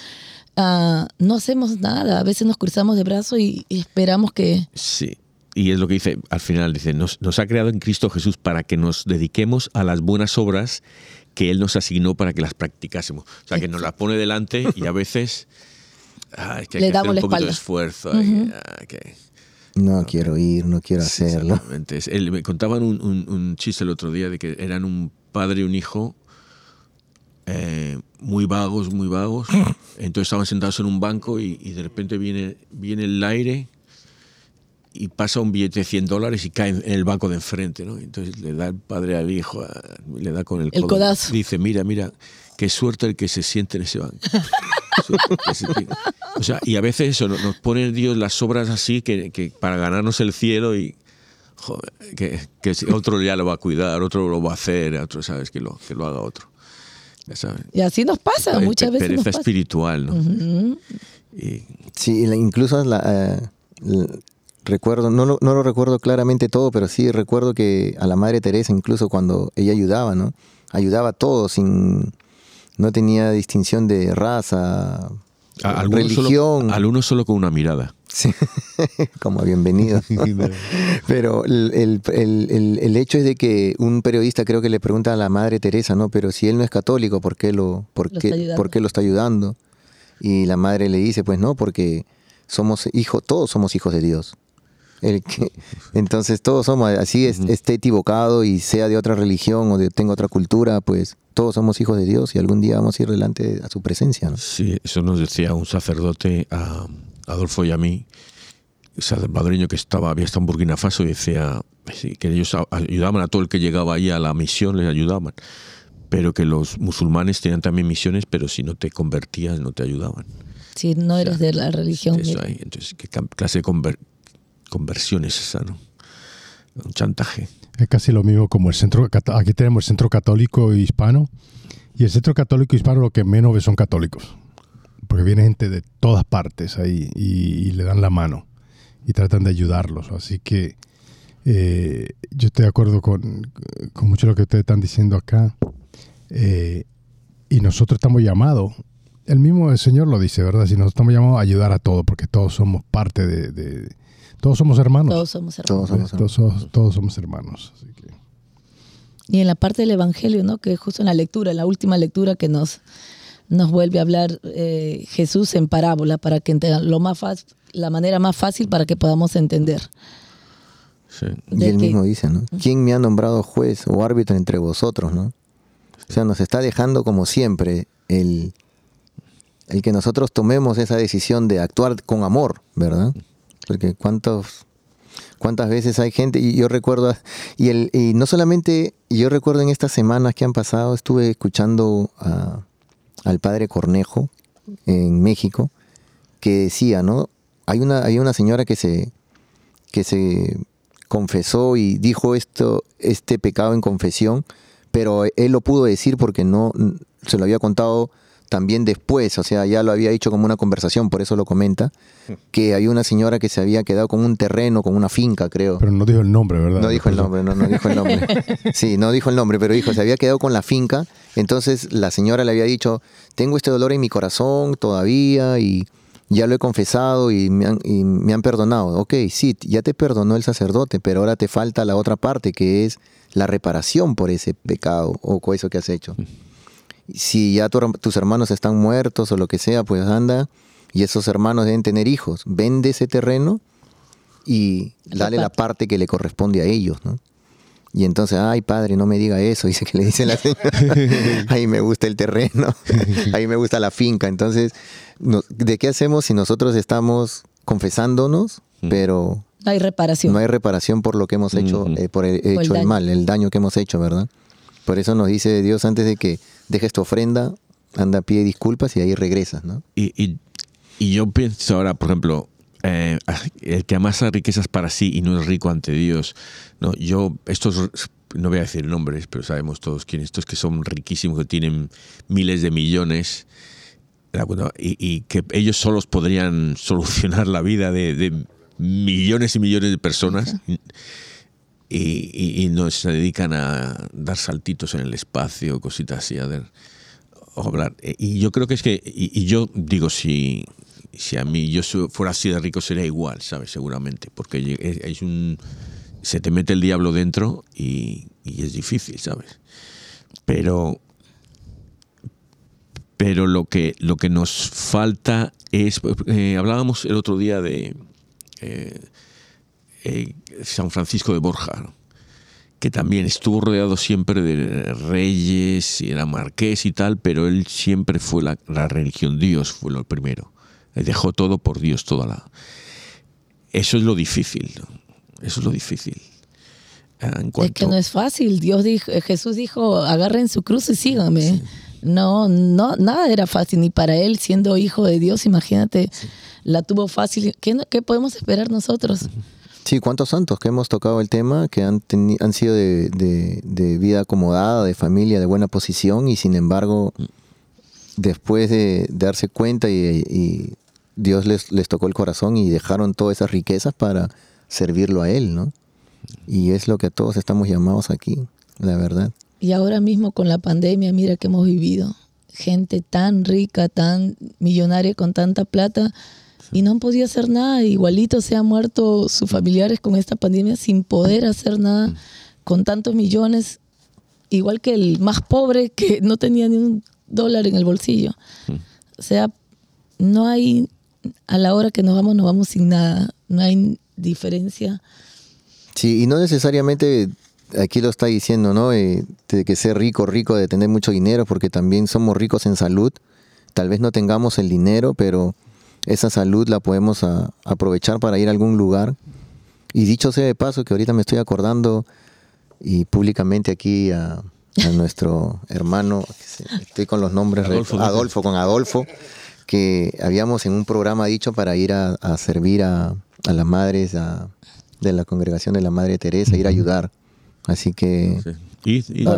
Ah, no hacemos nada, a veces nos cruzamos de brazos y, esperamos que... Sí, y es lo que dice al final, dice, nos, nos, ha creado en Cristo Jesús para que nos dediquemos a las buenas obras que Él nos asignó para que las practicásemos. O sea, que nos las pone delante y a veces *laughs* hay que, Le damos hacer un poquito de esfuerzo. No quiero ir, no quiero hacerlo. me contaban un, un, chiste el otro día de que eran un padre y un hijo eh, muy vagos, muy vagos. *coughs* Entonces estaban sentados en un banco y, de repente viene, viene el aire y pasa un billete de 100 dólares y cae en el banco de enfrente. ¿no? Entonces le da el padre al hijo, le da con el, el codazo. Dice, mira, mira, qué suerte el que se siente en ese banco. *laughs* o sea, y a veces eso, nos pone Dios las obras así que, que para ganarnos el cielo y que, que, otro ya lo va a cuidar, otro lo va a hacer, otro sabes que lo, que lo haga otro. Y así nos pasa, muchas veces. Pereza espiritual, ¿no? Sí, incluso la, eh, recuerdo, no lo, no lo recuerdo claramente todo, pero sí recuerdo que a la Madre Teresa, incluso cuando ella ayudaba, ¿no? Ayudaba a todos, sin, no tenía distinción de raza, religión. algunos solo con una mirada. Sí, *laughs* como bienvenido. *laughs* Pero el, hecho es de que un periodista creo que le pregunta a la Madre Teresa, ¿no? Pero si él no es católico, ¿por qué lo, por qué, ¿por qué lo está ayudando? Y la madre le dice, pues no, porque somos hijos, todos somos hijos de Dios. *laughs* El que, entonces todos somos, así es, esté equivocado y sea de otra religión o de tenga otra cultura, pues todos somos hijos de Dios y algún día vamos a ir delante a su presencia. ¿no? Sí, eso nos decía un sacerdote a Adolfo y a mí, el madriño que estaba, había estado en Burkina Faso y decía que ellos ayudaban a todo el que llegaba ahí a la misión, les ayudaban, pero que los musulmanes tenían también misiones, pero si no te convertías no te ayudaban. Si no eres de la religión. Entonces, ¿qué clase de conversión es. Un chantaje. Es casi lo mismo como el centro, aquí tenemos el centro católico hispano, y el centro católico hispano lo que menos ve son católicos porque viene gente de todas partes ahí y, le dan la mano y tratan de ayudarlos. Así que eh, yo estoy de acuerdo con, con, mucho de lo que ustedes están diciendo acá. Eh, y nosotros estamos llamados, el mismo Señor lo dice, ¿verdad? Si nosotros estamos llamados a ayudar a todos, porque todos somos parte de... todos somos hermanos. Todos somos hermanos. Todos somos, hermanos. Y en la parte del Evangelio, ¿no? Que justo en la lectura, en la última lectura que nos nos vuelve a hablar eh, Jesús en parábola para que lo más fácil, la manera más fácil para que podamos entender. Y él mismo dice, ¿no? ¿Quién me ha nombrado juez o árbitro entre vosotros, no? O sea, nos está dejando como siempre el, el que nosotros tomemos esa decisión de actuar con amor, ¿verdad? Porque cuántos cuántas veces hay gente y yo recuerdo y el y no solamente yo recuerdo en estas semanas que han pasado estuve escuchando a al padre Cornejo en México, que decía, ¿no? Hay una, hay una señora que se, que se confesó y dijo esto, este pecado en confesión, pero él lo pudo decir porque no se lo había contado también después, o sea, ya lo había dicho como una conversación, por eso lo comenta, que hay una señora que se había quedado con un terreno, con una finca, creo. Pero no dijo el nombre, ¿verdad? No dijo el nombre, no, no dijo el nombre. *laughs* Sí, no dijo el nombre, pero dijo, se había quedado con la finca, entonces la señora le había dicho, tengo este dolor en mi corazón todavía y, ya lo he confesado y me, han, y me han perdonado. Ok, sí, ya te perdonó el sacerdote, pero ahora te falta la otra parte, que es la reparación por ese pecado o por eso que has hecho. Si ya tus hermanos están muertos o lo que sea, pues anda, y esos hermanos deben tener hijos. Vende ese terreno y dale la parte que le corresponde a ellos, ¿no? Y entonces, ay padre, no me diga eso, *laughs* dice que le dice la señora, *laughs* ahí me gusta el terreno, *laughs* ahí me gusta la finca. Entonces, ¿de qué hacemos si nosotros estamos confesándonos, pero no hay reparación? No hay reparación por lo que hemos hecho, eh, por el, hecho el, mal, el daño que hemos hecho, ¿verdad? Por eso nos dice Dios antes de que dejes tu ofrenda, anda a pie disculpas y ahí regresas, ¿no? Y, y, y yo pienso ahora, por ejemplo, eh, el que amasa riquezas para sí y no es rico ante Dios. No, yo, estos, no voy a decir nombres, pero sabemos todos quiénes, estos que son riquísimos, que tienen miles de millones, y, que ellos solos podrían *laughs* solucionar la vida de, millones y millones de personas. Y, no se dedican a dar saltitos en el espacio, cositas así, a hablar. Y yo creo que es que, y, yo digo, si, si a mí yo fuera así de rico sería igual, ¿sabes? Seguramente, porque es un se te mete el diablo dentro y, es difícil, ¿sabes? Pero pero lo que lo que nos falta es eh, hablábamos el otro día de eh, eh, San Francisco de Borja que también estuvo rodeado siempre de reyes y era marqués y tal pero él siempre fue la, la religión Dios fue lo primero dejó todo por Dios, toda la... Eso es lo difícil, eso es lo difícil. Es que no es fácil. Dios dijo, eh, Jesús dijo, agarren su cruz y síganme. No, no, nada era fácil, ni para él siendo hijo de Dios, imagínate, la tuvo fácil. ¿Qué, ¿Qué, podemos esperar nosotros? Sí, ¿cuántos santos que hemos tocado el tema que han, han sido de, de, vida acomodada, de familia, de buena posición y sin embargo, después de darse cuenta y Dios les, les tocó el corazón y dejaron todas esas riquezas para servirlo a Él, ¿no? Y es lo que todos estamos llamados aquí, la verdad. Y ahora mismo con la pandemia, mira que hemos vivido. Gente tan rica, tan millonaria, con tanta plata, y no han podido hacer nada. Igualito se han muerto sus familiares con esta pandemia sin poder hacer nada, con tantos millones, igual que el más pobre que no tenía ni un dólar en el bolsillo. O sea, no hay a la hora que nos vamos, nos vamos sin nada. No hay diferencia. Sí, y no necesariamente aquí lo está diciendo, ¿no? Eh, de que ser rico, rico, de tener mucho dinero, porque también somos ricos en salud. Tal vez no tengamos el dinero, pero esa salud la podemos aprovechar para ir a algún lugar. Y dicho sea de paso, que ahorita me estoy acordando y públicamente aquí a, nuestro *laughs* hermano, estoy con los nombres, Adolfo con Adolfo que habíamos en un programa dicho para ir a, servir a, las madres de la congregación de la Madre Teresa, ir a ayudar. Así que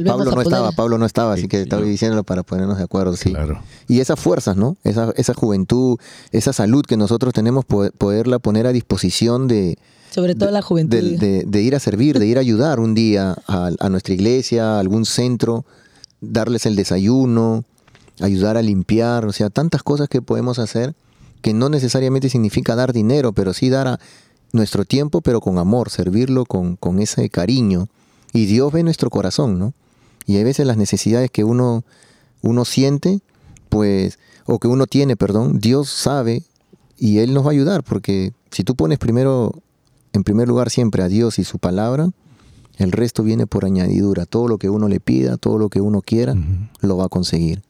Pablo no estaba, Pablo no estaba, así que estaba diciéndolo para ponernos de acuerdo, sí. Y esas fuerzas, ¿no? Esa, esa juventud, esa salud que nosotros tenemos, poderla poner a disposición de, sobre todo la juventud. De, ir a servir, de ir a ayudar un día a, a, nuestra iglesia, a algún centro, darles el desayuno, ayudar a limpiar, o sea, tantas cosas que podemos hacer que no necesariamente significa dar dinero, pero sí dar a nuestro tiempo, pero con amor, servirlo con, con ese cariño. Y Dios ve nuestro corazón, ¿no? Y hay veces las necesidades que uno, uno siente, pues, o que uno tiene, perdón, Dios sabe y Él nos va a ayudar, porque si tú pones primero, en primer lugar siempre a Dios y su palabra, el resto viene por añadidura. Todo lo que uno le pida, todo lo que uno quiera, lo va a conseguir.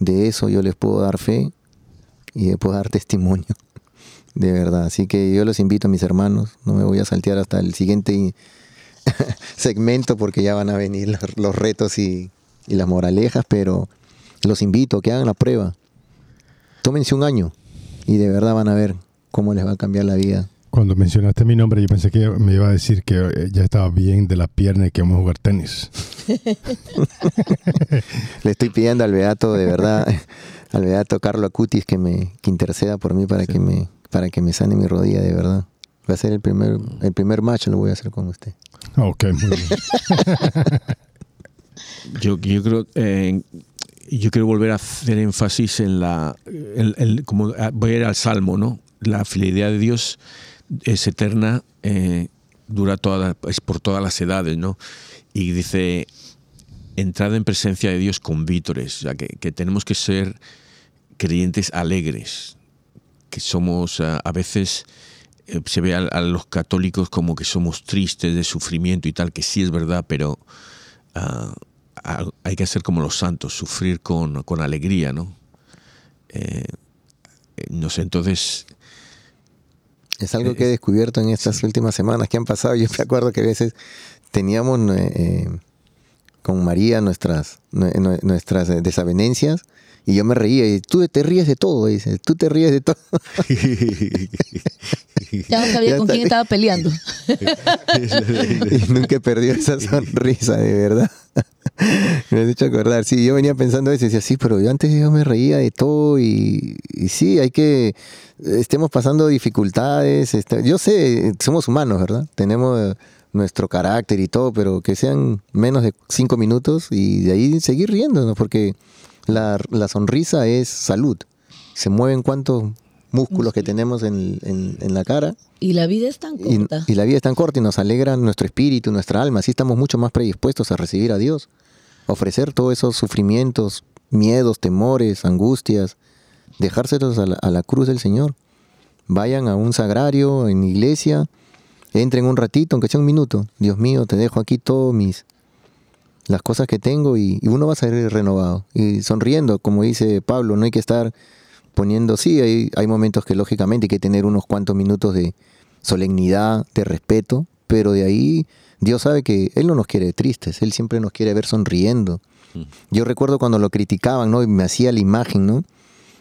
De eso yo les puedo dar fe y les puedo dar *laughs* testimonio. De verdad. Así que yo los invito a mis hermanos. No me voy a saltear hasta el siguiente *laughs* segmento porque ya van a venir los, retos y, las moralejas, pero los invito a que hagan la prueba. Tómense un año y de verdad van a ver cómo les va a cambiar la vida. Cuando mencionaste mi nombre, yo pensé que me iba a decir que eh, ya estaba bien de la pierna y que vamos a jugar tenis. *laughs* Le estoy pidiendo al Beato, de verdad, al Beato Carlo Acutis que me que interceda por mí para que me para que me sane mi rodilla, de verdad. Va a ser el primer el primer match, lo voy a hacer con usted. Ok, muy bien. *laughs* yo, creo eh, yo quiero volver a hacer énfasis en la, como voy a ir al Salmo, ¿no? La fidelidad de Dios es eterna, eh, dura toda, es por todas las edades, ¿no? Y dice, entrada en presencia de Dios con vítores, o sea, que, tenemos que ser creyentes alegres, que somos a, veces se ve a, los católicos como que somos tristes de sufrimiento y tal, que sí es verdad, pero ah, hay que ser como los santos, sufrir con, alegría, ¿no? Eh, no sé, entonces... Es algo que he descubierto en estas últimas semanas que han pasado. Yo me acuerdo que a veces teníamos con María nuestras, nuestras eh, desavenencias y yo me reía y tú te ríes de todo, dice, tú te ríes de todo. *laughs* ya no sabía *laughs* con quién estaba peleando. *laughs* y nunca perdió esa sonrisa, de verdad. me has hecho acordar, sí, yo venía pensando a veces, decía, sí, pero yo antes yo me reía de todo y, y sí, hay que, estemos pasando dificultades, este, yo sé, somos humanos, ¿verdad? Tenemos nuestro carácter y todo, pero que sean menos de cinco minutos y de ahí seguir riéndonos, porque la, sonrisa es salud. Se mueven cuántos músculos que tenemos en, la cara. Y la vida es tan corta. Y, la vida es tan corta y nos alegra nuestro espíritu, nuestra alma. Así estamos mucho más predispuestos a recibir a Dios. Ofrecer todos esos sufrimientos, miedos, temores, angustias, dejárselos a la, a la cruz del Señor. Vayan a un sagrario, en iglesia, entren un ratito, aunque sea un minuto. Dios mío, te dejo aquí todos mis las cosas que tengo y, uno va a salir renovado. Y sonriendo, como dice Pablo, no hay que estar poniendo, sí, hay, hay momentos que lógicamente hay que tener unos cuantos minutos de solemnidad, de respeto, pero de ahí Dios sabe que Él no nos quiere tristes, Él siempre nos quiere ver sonriendo. Mm. Yo recuerdo cuando lo criticaban, ¿no? Y me hacía la imagen, ¿no?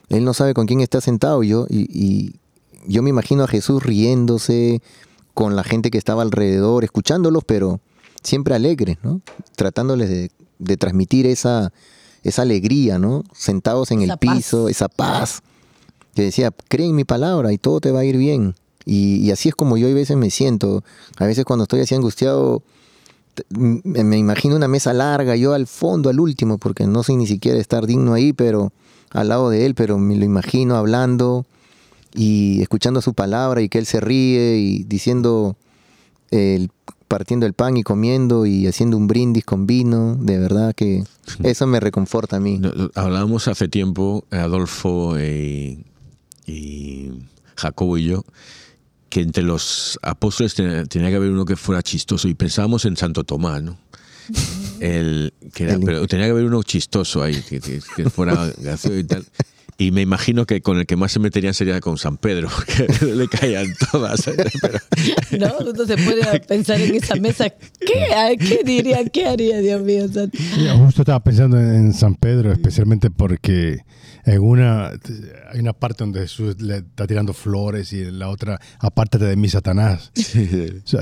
Él no sabe con quién está sentado yo, y, y yo me imagino a Jesús riéndose, con la gente que estaba alrededor, escuchándolos, pero siempre alegres, ¿no? Tratándoles de, transmitir esa, esa alegría, ¿no? Sentados en el piso, esa paz. Que decía, cree en mi palabra y todo te va a ir bien. Y, así es como yo a veces me siento. A veces cuando estoy así angustiado, me imagino una mesa larga, yo al fondo, al último, porque no sé ni siquiera estar digno ahí, pero al lado de él, pero me lo imagino hablando, y escuchando su palabra y que él se ríe y diciendo, partiendo el pan y comiendo y haciendo un brindis con vino, de verdad que eso me reconforta a mí. Hablábamos hace tiempo, Adolfo y, Jacobo y yo, que entre los apóstoles tenía, que haber uno que fuera chistoso y pensábamos en Santo Tomás, ¿no? El, que pero tenía que haber uno chistoso ahí, que, que fuera *laughs* gracioso y tal. Y me imagino que con el que más se meterían sería con San Pedro, *laughs* porque le caían todas. *laughs* No, uno se puede pensar en esa mesa. ¿Qué, ¿Qué diría? ¿Qué haría, Dios mío? justo estaba pensando en San Pedro, especialmente porque en una hay una parte donde Jesús le está tirando flores y en la otra, apártate de mí, Satanás.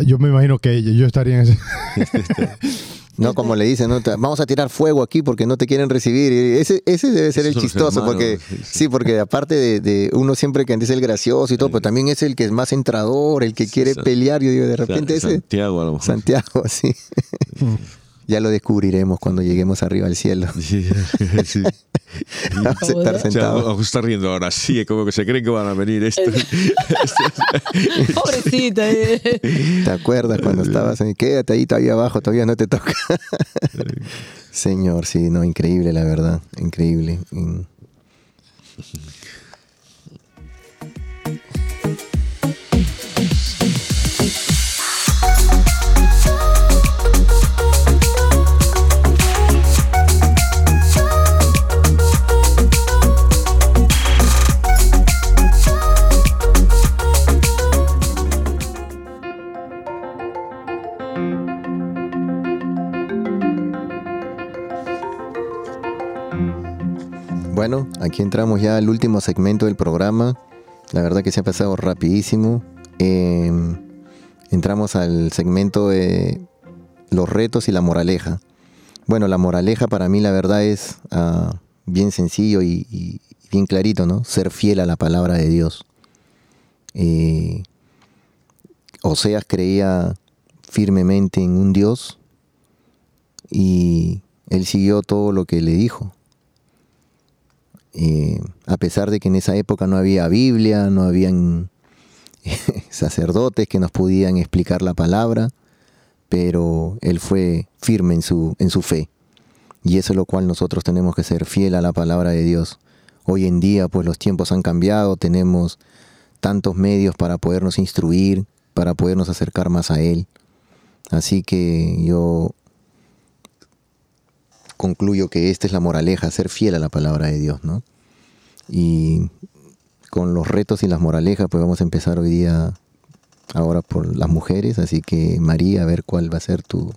yo me imagino que yo estaría en ese... *laughs* No, como le dicen, ¿no? vamos a tirar fuego aquí porque no te quieren recibir. Ese, ese debe ser el chistoso, porque sí. porque aparte de, uno siempre que dice el gracioso y todo, pero también es el que es más entrador, el que quiere pelear. Yo digo, de repente ese. Santiago, a lo mejor. Santiago, *laughs* sí. Ya lo descubriremos cuando lleguemos arriba al cielo. *laughs* Estar sentados. está riendo ahora, sí, como que se creen que van a venir *laughs* esto. Pobrecita. Eh. ¿Te acuerdas cuando estabas ahí? Quédate ahí todavía abajo, todavía no te toca. *laughs* Señor, sí, no, increíble la verdad, increíble. Bueno, aquí entramos ya al último segmento del programa. La verdad que se ha pasado rapidísimo. Em, entramos al segmento de los retos y la moraleja. Bueno, la moraleja para mí la verdad es ah, bien sencillo y, bien clarito, ¿no? Ser fiel a la palabra de Dios. Eh, Oseas creía firmemente en un Dios y él siguió todo lo que le dijo Eh, a pesar de que en esa época no había Biblia, no habían *laughs* sacerdotes que nos podían explicar la palabra, pero él fue firme en su, en su fe. Y eso es lo cual nosotros tenemos que ser fiel a la palabra de Dios. Hoy en día, pues los tiempos han cambiado, tenemos tantos medios para podernos instruir, para podernos acercar más a Él. Así que yo concluyo que esta es la moraleja, ser fiel a la palabra de Dios, ¿no? Y con los retos y las moralejas, pues vamos a empezar hoy día ahora por las mujeres, así que María, a ver cuál va a ser tu,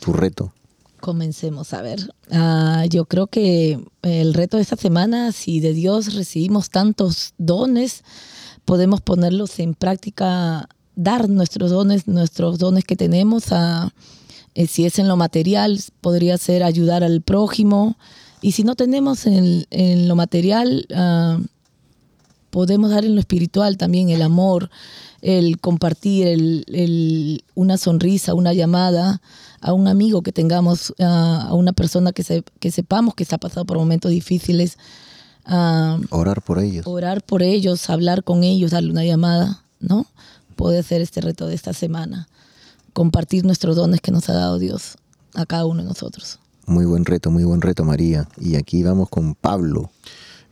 tu reto. Comencemos a ver. Ah, yo creo que el reto de esta semana, si de Dios recibimos tantos dones, podemos ponerlos en práctica, dar nuestros dones, nuestros dones que tenemos, a, eh, si es en lo material, podría ser ayudar al prójimo, y si no tenemos en, lo material, ah, podemos dar en lo espiritual también el amor, el compartir, el, una sonrisa, una llamada a un amigo que tengamos, a una persona que, se, que sepamos que está pasando por momentos difíciles. orar por ellos. Orar por ellos, hablar con ellos, darle una llamada, ¿no? Puede ser este reto de esta semana. Compartir nuestros dones que nos ha dado Dios a cada uno de nosotros. Muy buen reto, muy buen reto, María. Y aquí vamos con Pablo.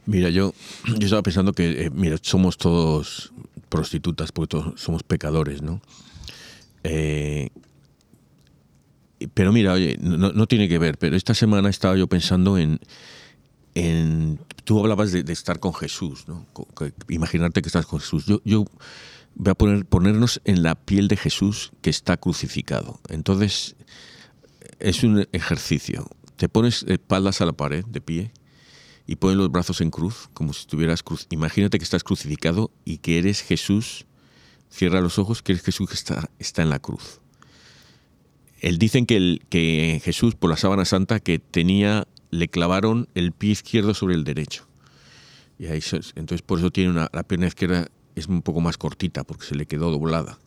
Mira, yo, yo estaba pensando que, eh, mira, somos todos prostitutas porque todos somos pecadores, ¿no? Eh, pero mira, oye, no, tiene que ver, pero esta semana estaba yo pensando en, en tú hablabas de, estar con Jesús, ¿no? Imaginarte que estás con Jesús. Yo, yo voy a poner, ponernos en la piel de Jesús que está crucificado. Entonces, es un ejercicio. Te pones espaldas a la pared, de pie, y pones los brazos en cruz, como si estuvieras cruz. Imagínate que estás crucificado y que eres Jesús. Cierra los ojos, que eres Jesús que está, está en la cruz él dicen que, el, que Jesús, por la sábana santa, que tenía, le clavaron el pie izquierdo sobre el derecho. Y ahí, entonces por eso tiene una, la pierna izquierda es un poco más cortita, porque se le quedó doblada.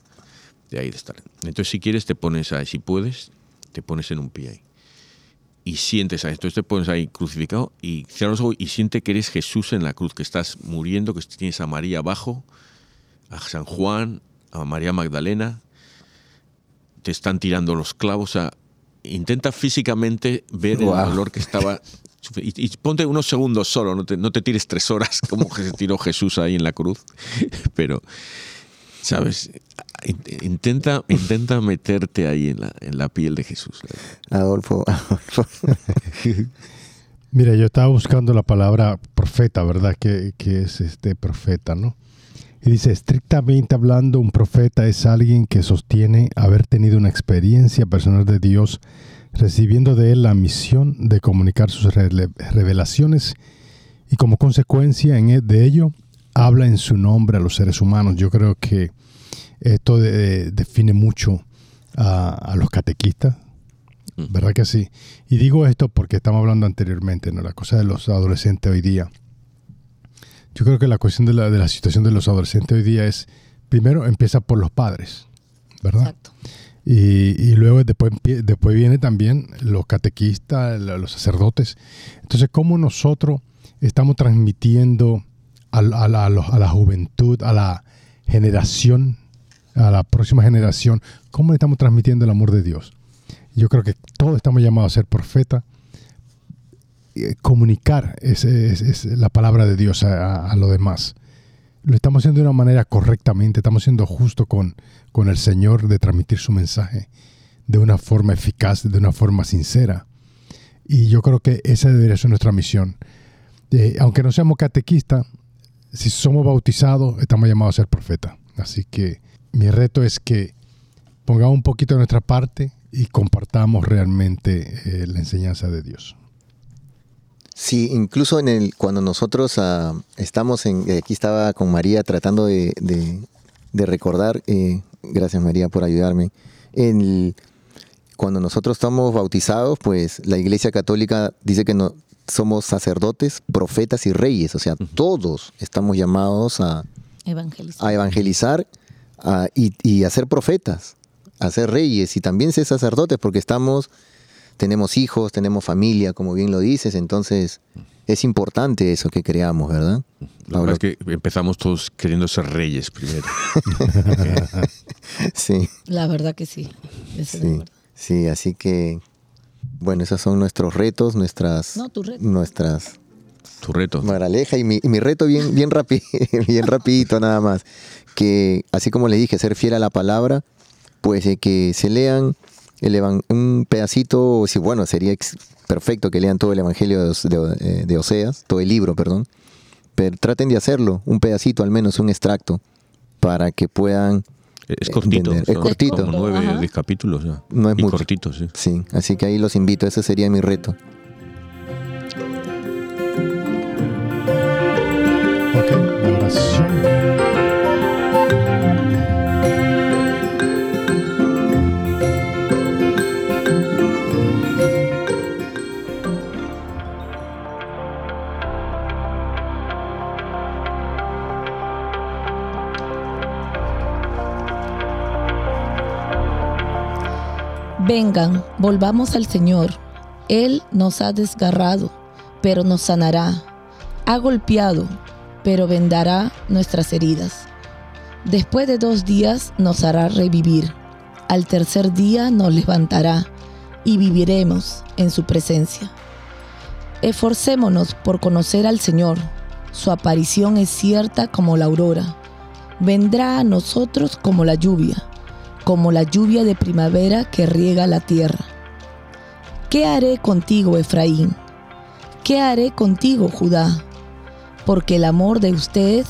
De ahí de estar. Entonces si quieres te pones ahí, si puedes, te pones en un pie ahí. Y sientes ahí. Entonces te pones ahí crucificado y cierras los ojos y siente que eres Jesús en la cruz, que estás muriendo, que tienes a María abajo, a San Juan, a María Magdalena, te están tirando los clavos. a intenta físicamente ver el dolor que estaba. Y, ponte unos segundos solo, no te, no te tires tres horas *laughs* como se tiró Jesús ahí en la cruz. *laughs* Pero, ¿sabes? Intenta, intenta meterte ahí en la, en la piel de Jesús. Adolfo, Adolfo. *laughs* Mira, yo estaba buscando la palabra profeta, ¿verdad? Que, que es este profeta, ¿no? Y dice, estrictamente hablando, un profeta es alguien que sostiene haber tenido una experiencia personal de Dios, recibiendo de él la misión de comunicar sus revelaciones y como consecuencia e, de ello habla en su nombre a los seres humanos. Yo creo que esto define mucho a, los catequistas, mm. ¿verdad que sí? Y digo esto porque estamos hablando anteriormente, ¿no? La cosa de los adolescentes hoy día yo creo que la cuestión de la, de la situación de los adolescentes hoy día es, primero empieza por los padres, ¿verdad? Exacto. Y, y, luego después, después viene también los catequistas, los sacerdotes. Entonces, ¿cómo nosotros estamos transmitiendo a, la, juventud, a la generación, a la próxima generación, cómo le estamos transmitiendo el amor de Dios? Yo creo que todos estamos llamados a ser profetas, eh, comunicar es, la palabra de Dios a, a, lo demás. Lo estamos haciendo de una manera correctamente, estamos siendo justo con, con el Señor de transmitir su mensaje de una forma eficaz, de una forma sincera. Y yo creo que esa debería ser nuestra misión. Eh, aunque no seamos catequistas, si somos bautizados, estamos llamados a ser profetas. Así que mi reto es que pongamos un poquito de nuestra parte y compartamos realmente eh, la enseñanza de Dios. Sí, incluso en el, cuando nosotros ah, estamos en, eh, aquí estaba con María tratando de, recordar, eh, gracias María por ayudarme, en cuando nosotros estamos bautizados, pues la Iglesia Católica dice que no, somos sacerdotes, profetas y reyes, o sea, todos estamos llamados a evangelizar, a evangelizar y, y a ser profetas, a ser reyes y también ser sacerdotes, porque estamos tenemos hijos, tenemos familia, como bien lo dices, entonces es importante eso que creamos, ¿verdad? La verdad es que empezamos todos queriendo ser reyes primero. *laughs* sí. La verdad que sí. Sí, sí, así que, bueno, esos son nuestros retos, nuestras... No, tu reto. Nuestras... Tu reto. Moraleja y mi, y mi reto bien, bien, rapi, *laughs* bien rapidito nada más. Que así como le dije, ser fiel a la palabra, pues que se lean el un pedacito, si bueno, sería perfecto que lean todo el Evangelio de, de, Oseas, todo el libro, perdón, pero traten de hacerlo, un pedacito al menos, un extracto, para que puedan... Es cortito, es cortito. Como nueve capítulos. No es muy cortito, sí. Sí, así que ahí los invito, ese sería mi reto. Vengan, volvamos al Señor. Él nos ha desgarrado, pero nos sanará. Ha golpeado, pero vendará nuestras heridas. Después de dos días nos hará revivir. Al tercer día nos levantará y viviremos en su presencia. Esforcémonos por conocer al Señor. Su aparición es cierta como la aurora. Vendrá a nosotros como la lluvia como la lluvia de primavera que riega la tierra. ¿Qué haré contigo, Efraín? ¿Qué haré contigo, Judá? Porque el amor de usted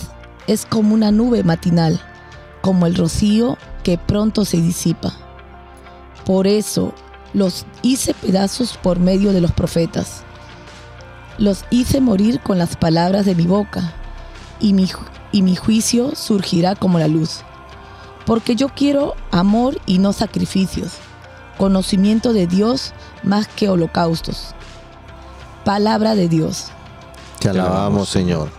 es como una nube matinal, como el rocío que pronto se disipa. Por eso los hice pedazos por medio de los profetas. Los hice morir con las palabras de mi boca, y mi, y mi juicio surgirá como la luz porque yo quiero amor y no sacrificios, conocimiento de Dios más que holocaustos. Palabra de Dios. Te alabamos, Señor.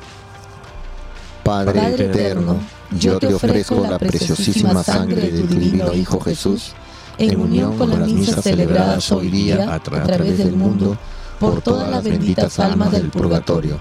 Padre, eterno, yo te ofrezco la preciosísima sangre de tu divino Hijo Jesús, en unión con las misas celebradas hoy día a través del mundo, por todas las benditas almas del purgatorio.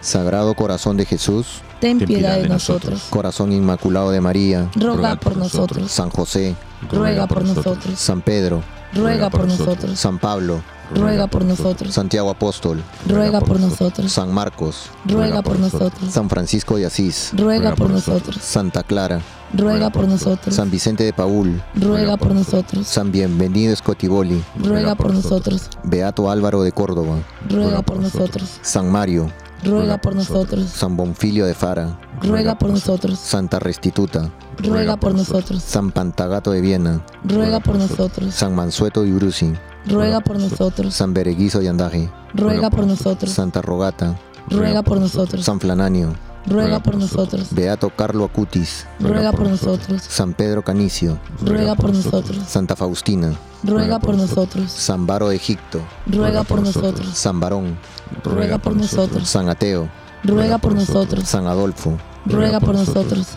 Sagrado Corazón de Jesús, ten piedad de nosotros. Corazón Inmaculado de María, ruega por nosotros. San José, ruega por nosotros. San Pedro, ruega por nosotros. San Pablo, ruega por nosotros. Santiago Apóstol, ruega por nosotros. San Marcos, ruega por nosotros. San Francisco de Asís, ruega por nosotros. Santa Clara, ruega por nosotros. San Vicente de Paul, ruega por nosotros. San Bienvenido Escotiboli, ruega por nosotros. Beato Álvaro de Córdoba, ruega por nosotros. San Mario, ruega por nosotros. San Bonfilio de Fara, ruega por nosotros. Santa Restituta, ruega por nosotros. San Pantagato de Viena, ruega por nosotros. San Mansueto de Brusi, ruega por nosotros. San Bereguizo de Andaje, ruega por nosotros. Santa Rogata, ruega por nosotros. San Flananio, ruega por nosotros. Beato Carlo Acutis, ruega por nosotros. San Pedro Canicio, ruega por nosotros. Santa Faustina, ruega por nosotros. San Baro de Egipto, ruega por nosotros. San Barón, ruega por nosotros. San Ateo, ruega por nosotros. San Adolfo, ruega por nosotros.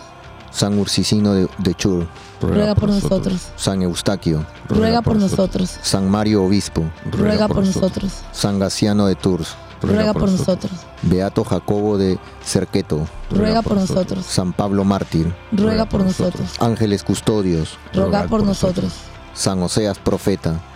San Ursicino de, Chur, ruega por nosotros. San Eustaquio, ruega por nosotros. San Mario Obispo, ruega por nosotros. San Gaciano de Tours, ruega por nosotros. Beato Jacobo de Cerqueto, ruega por nosotros. San Pablo Mártir, ruega por nosotros. Ángeles Custodios, ruega por nosotros. San Oseas Profeta,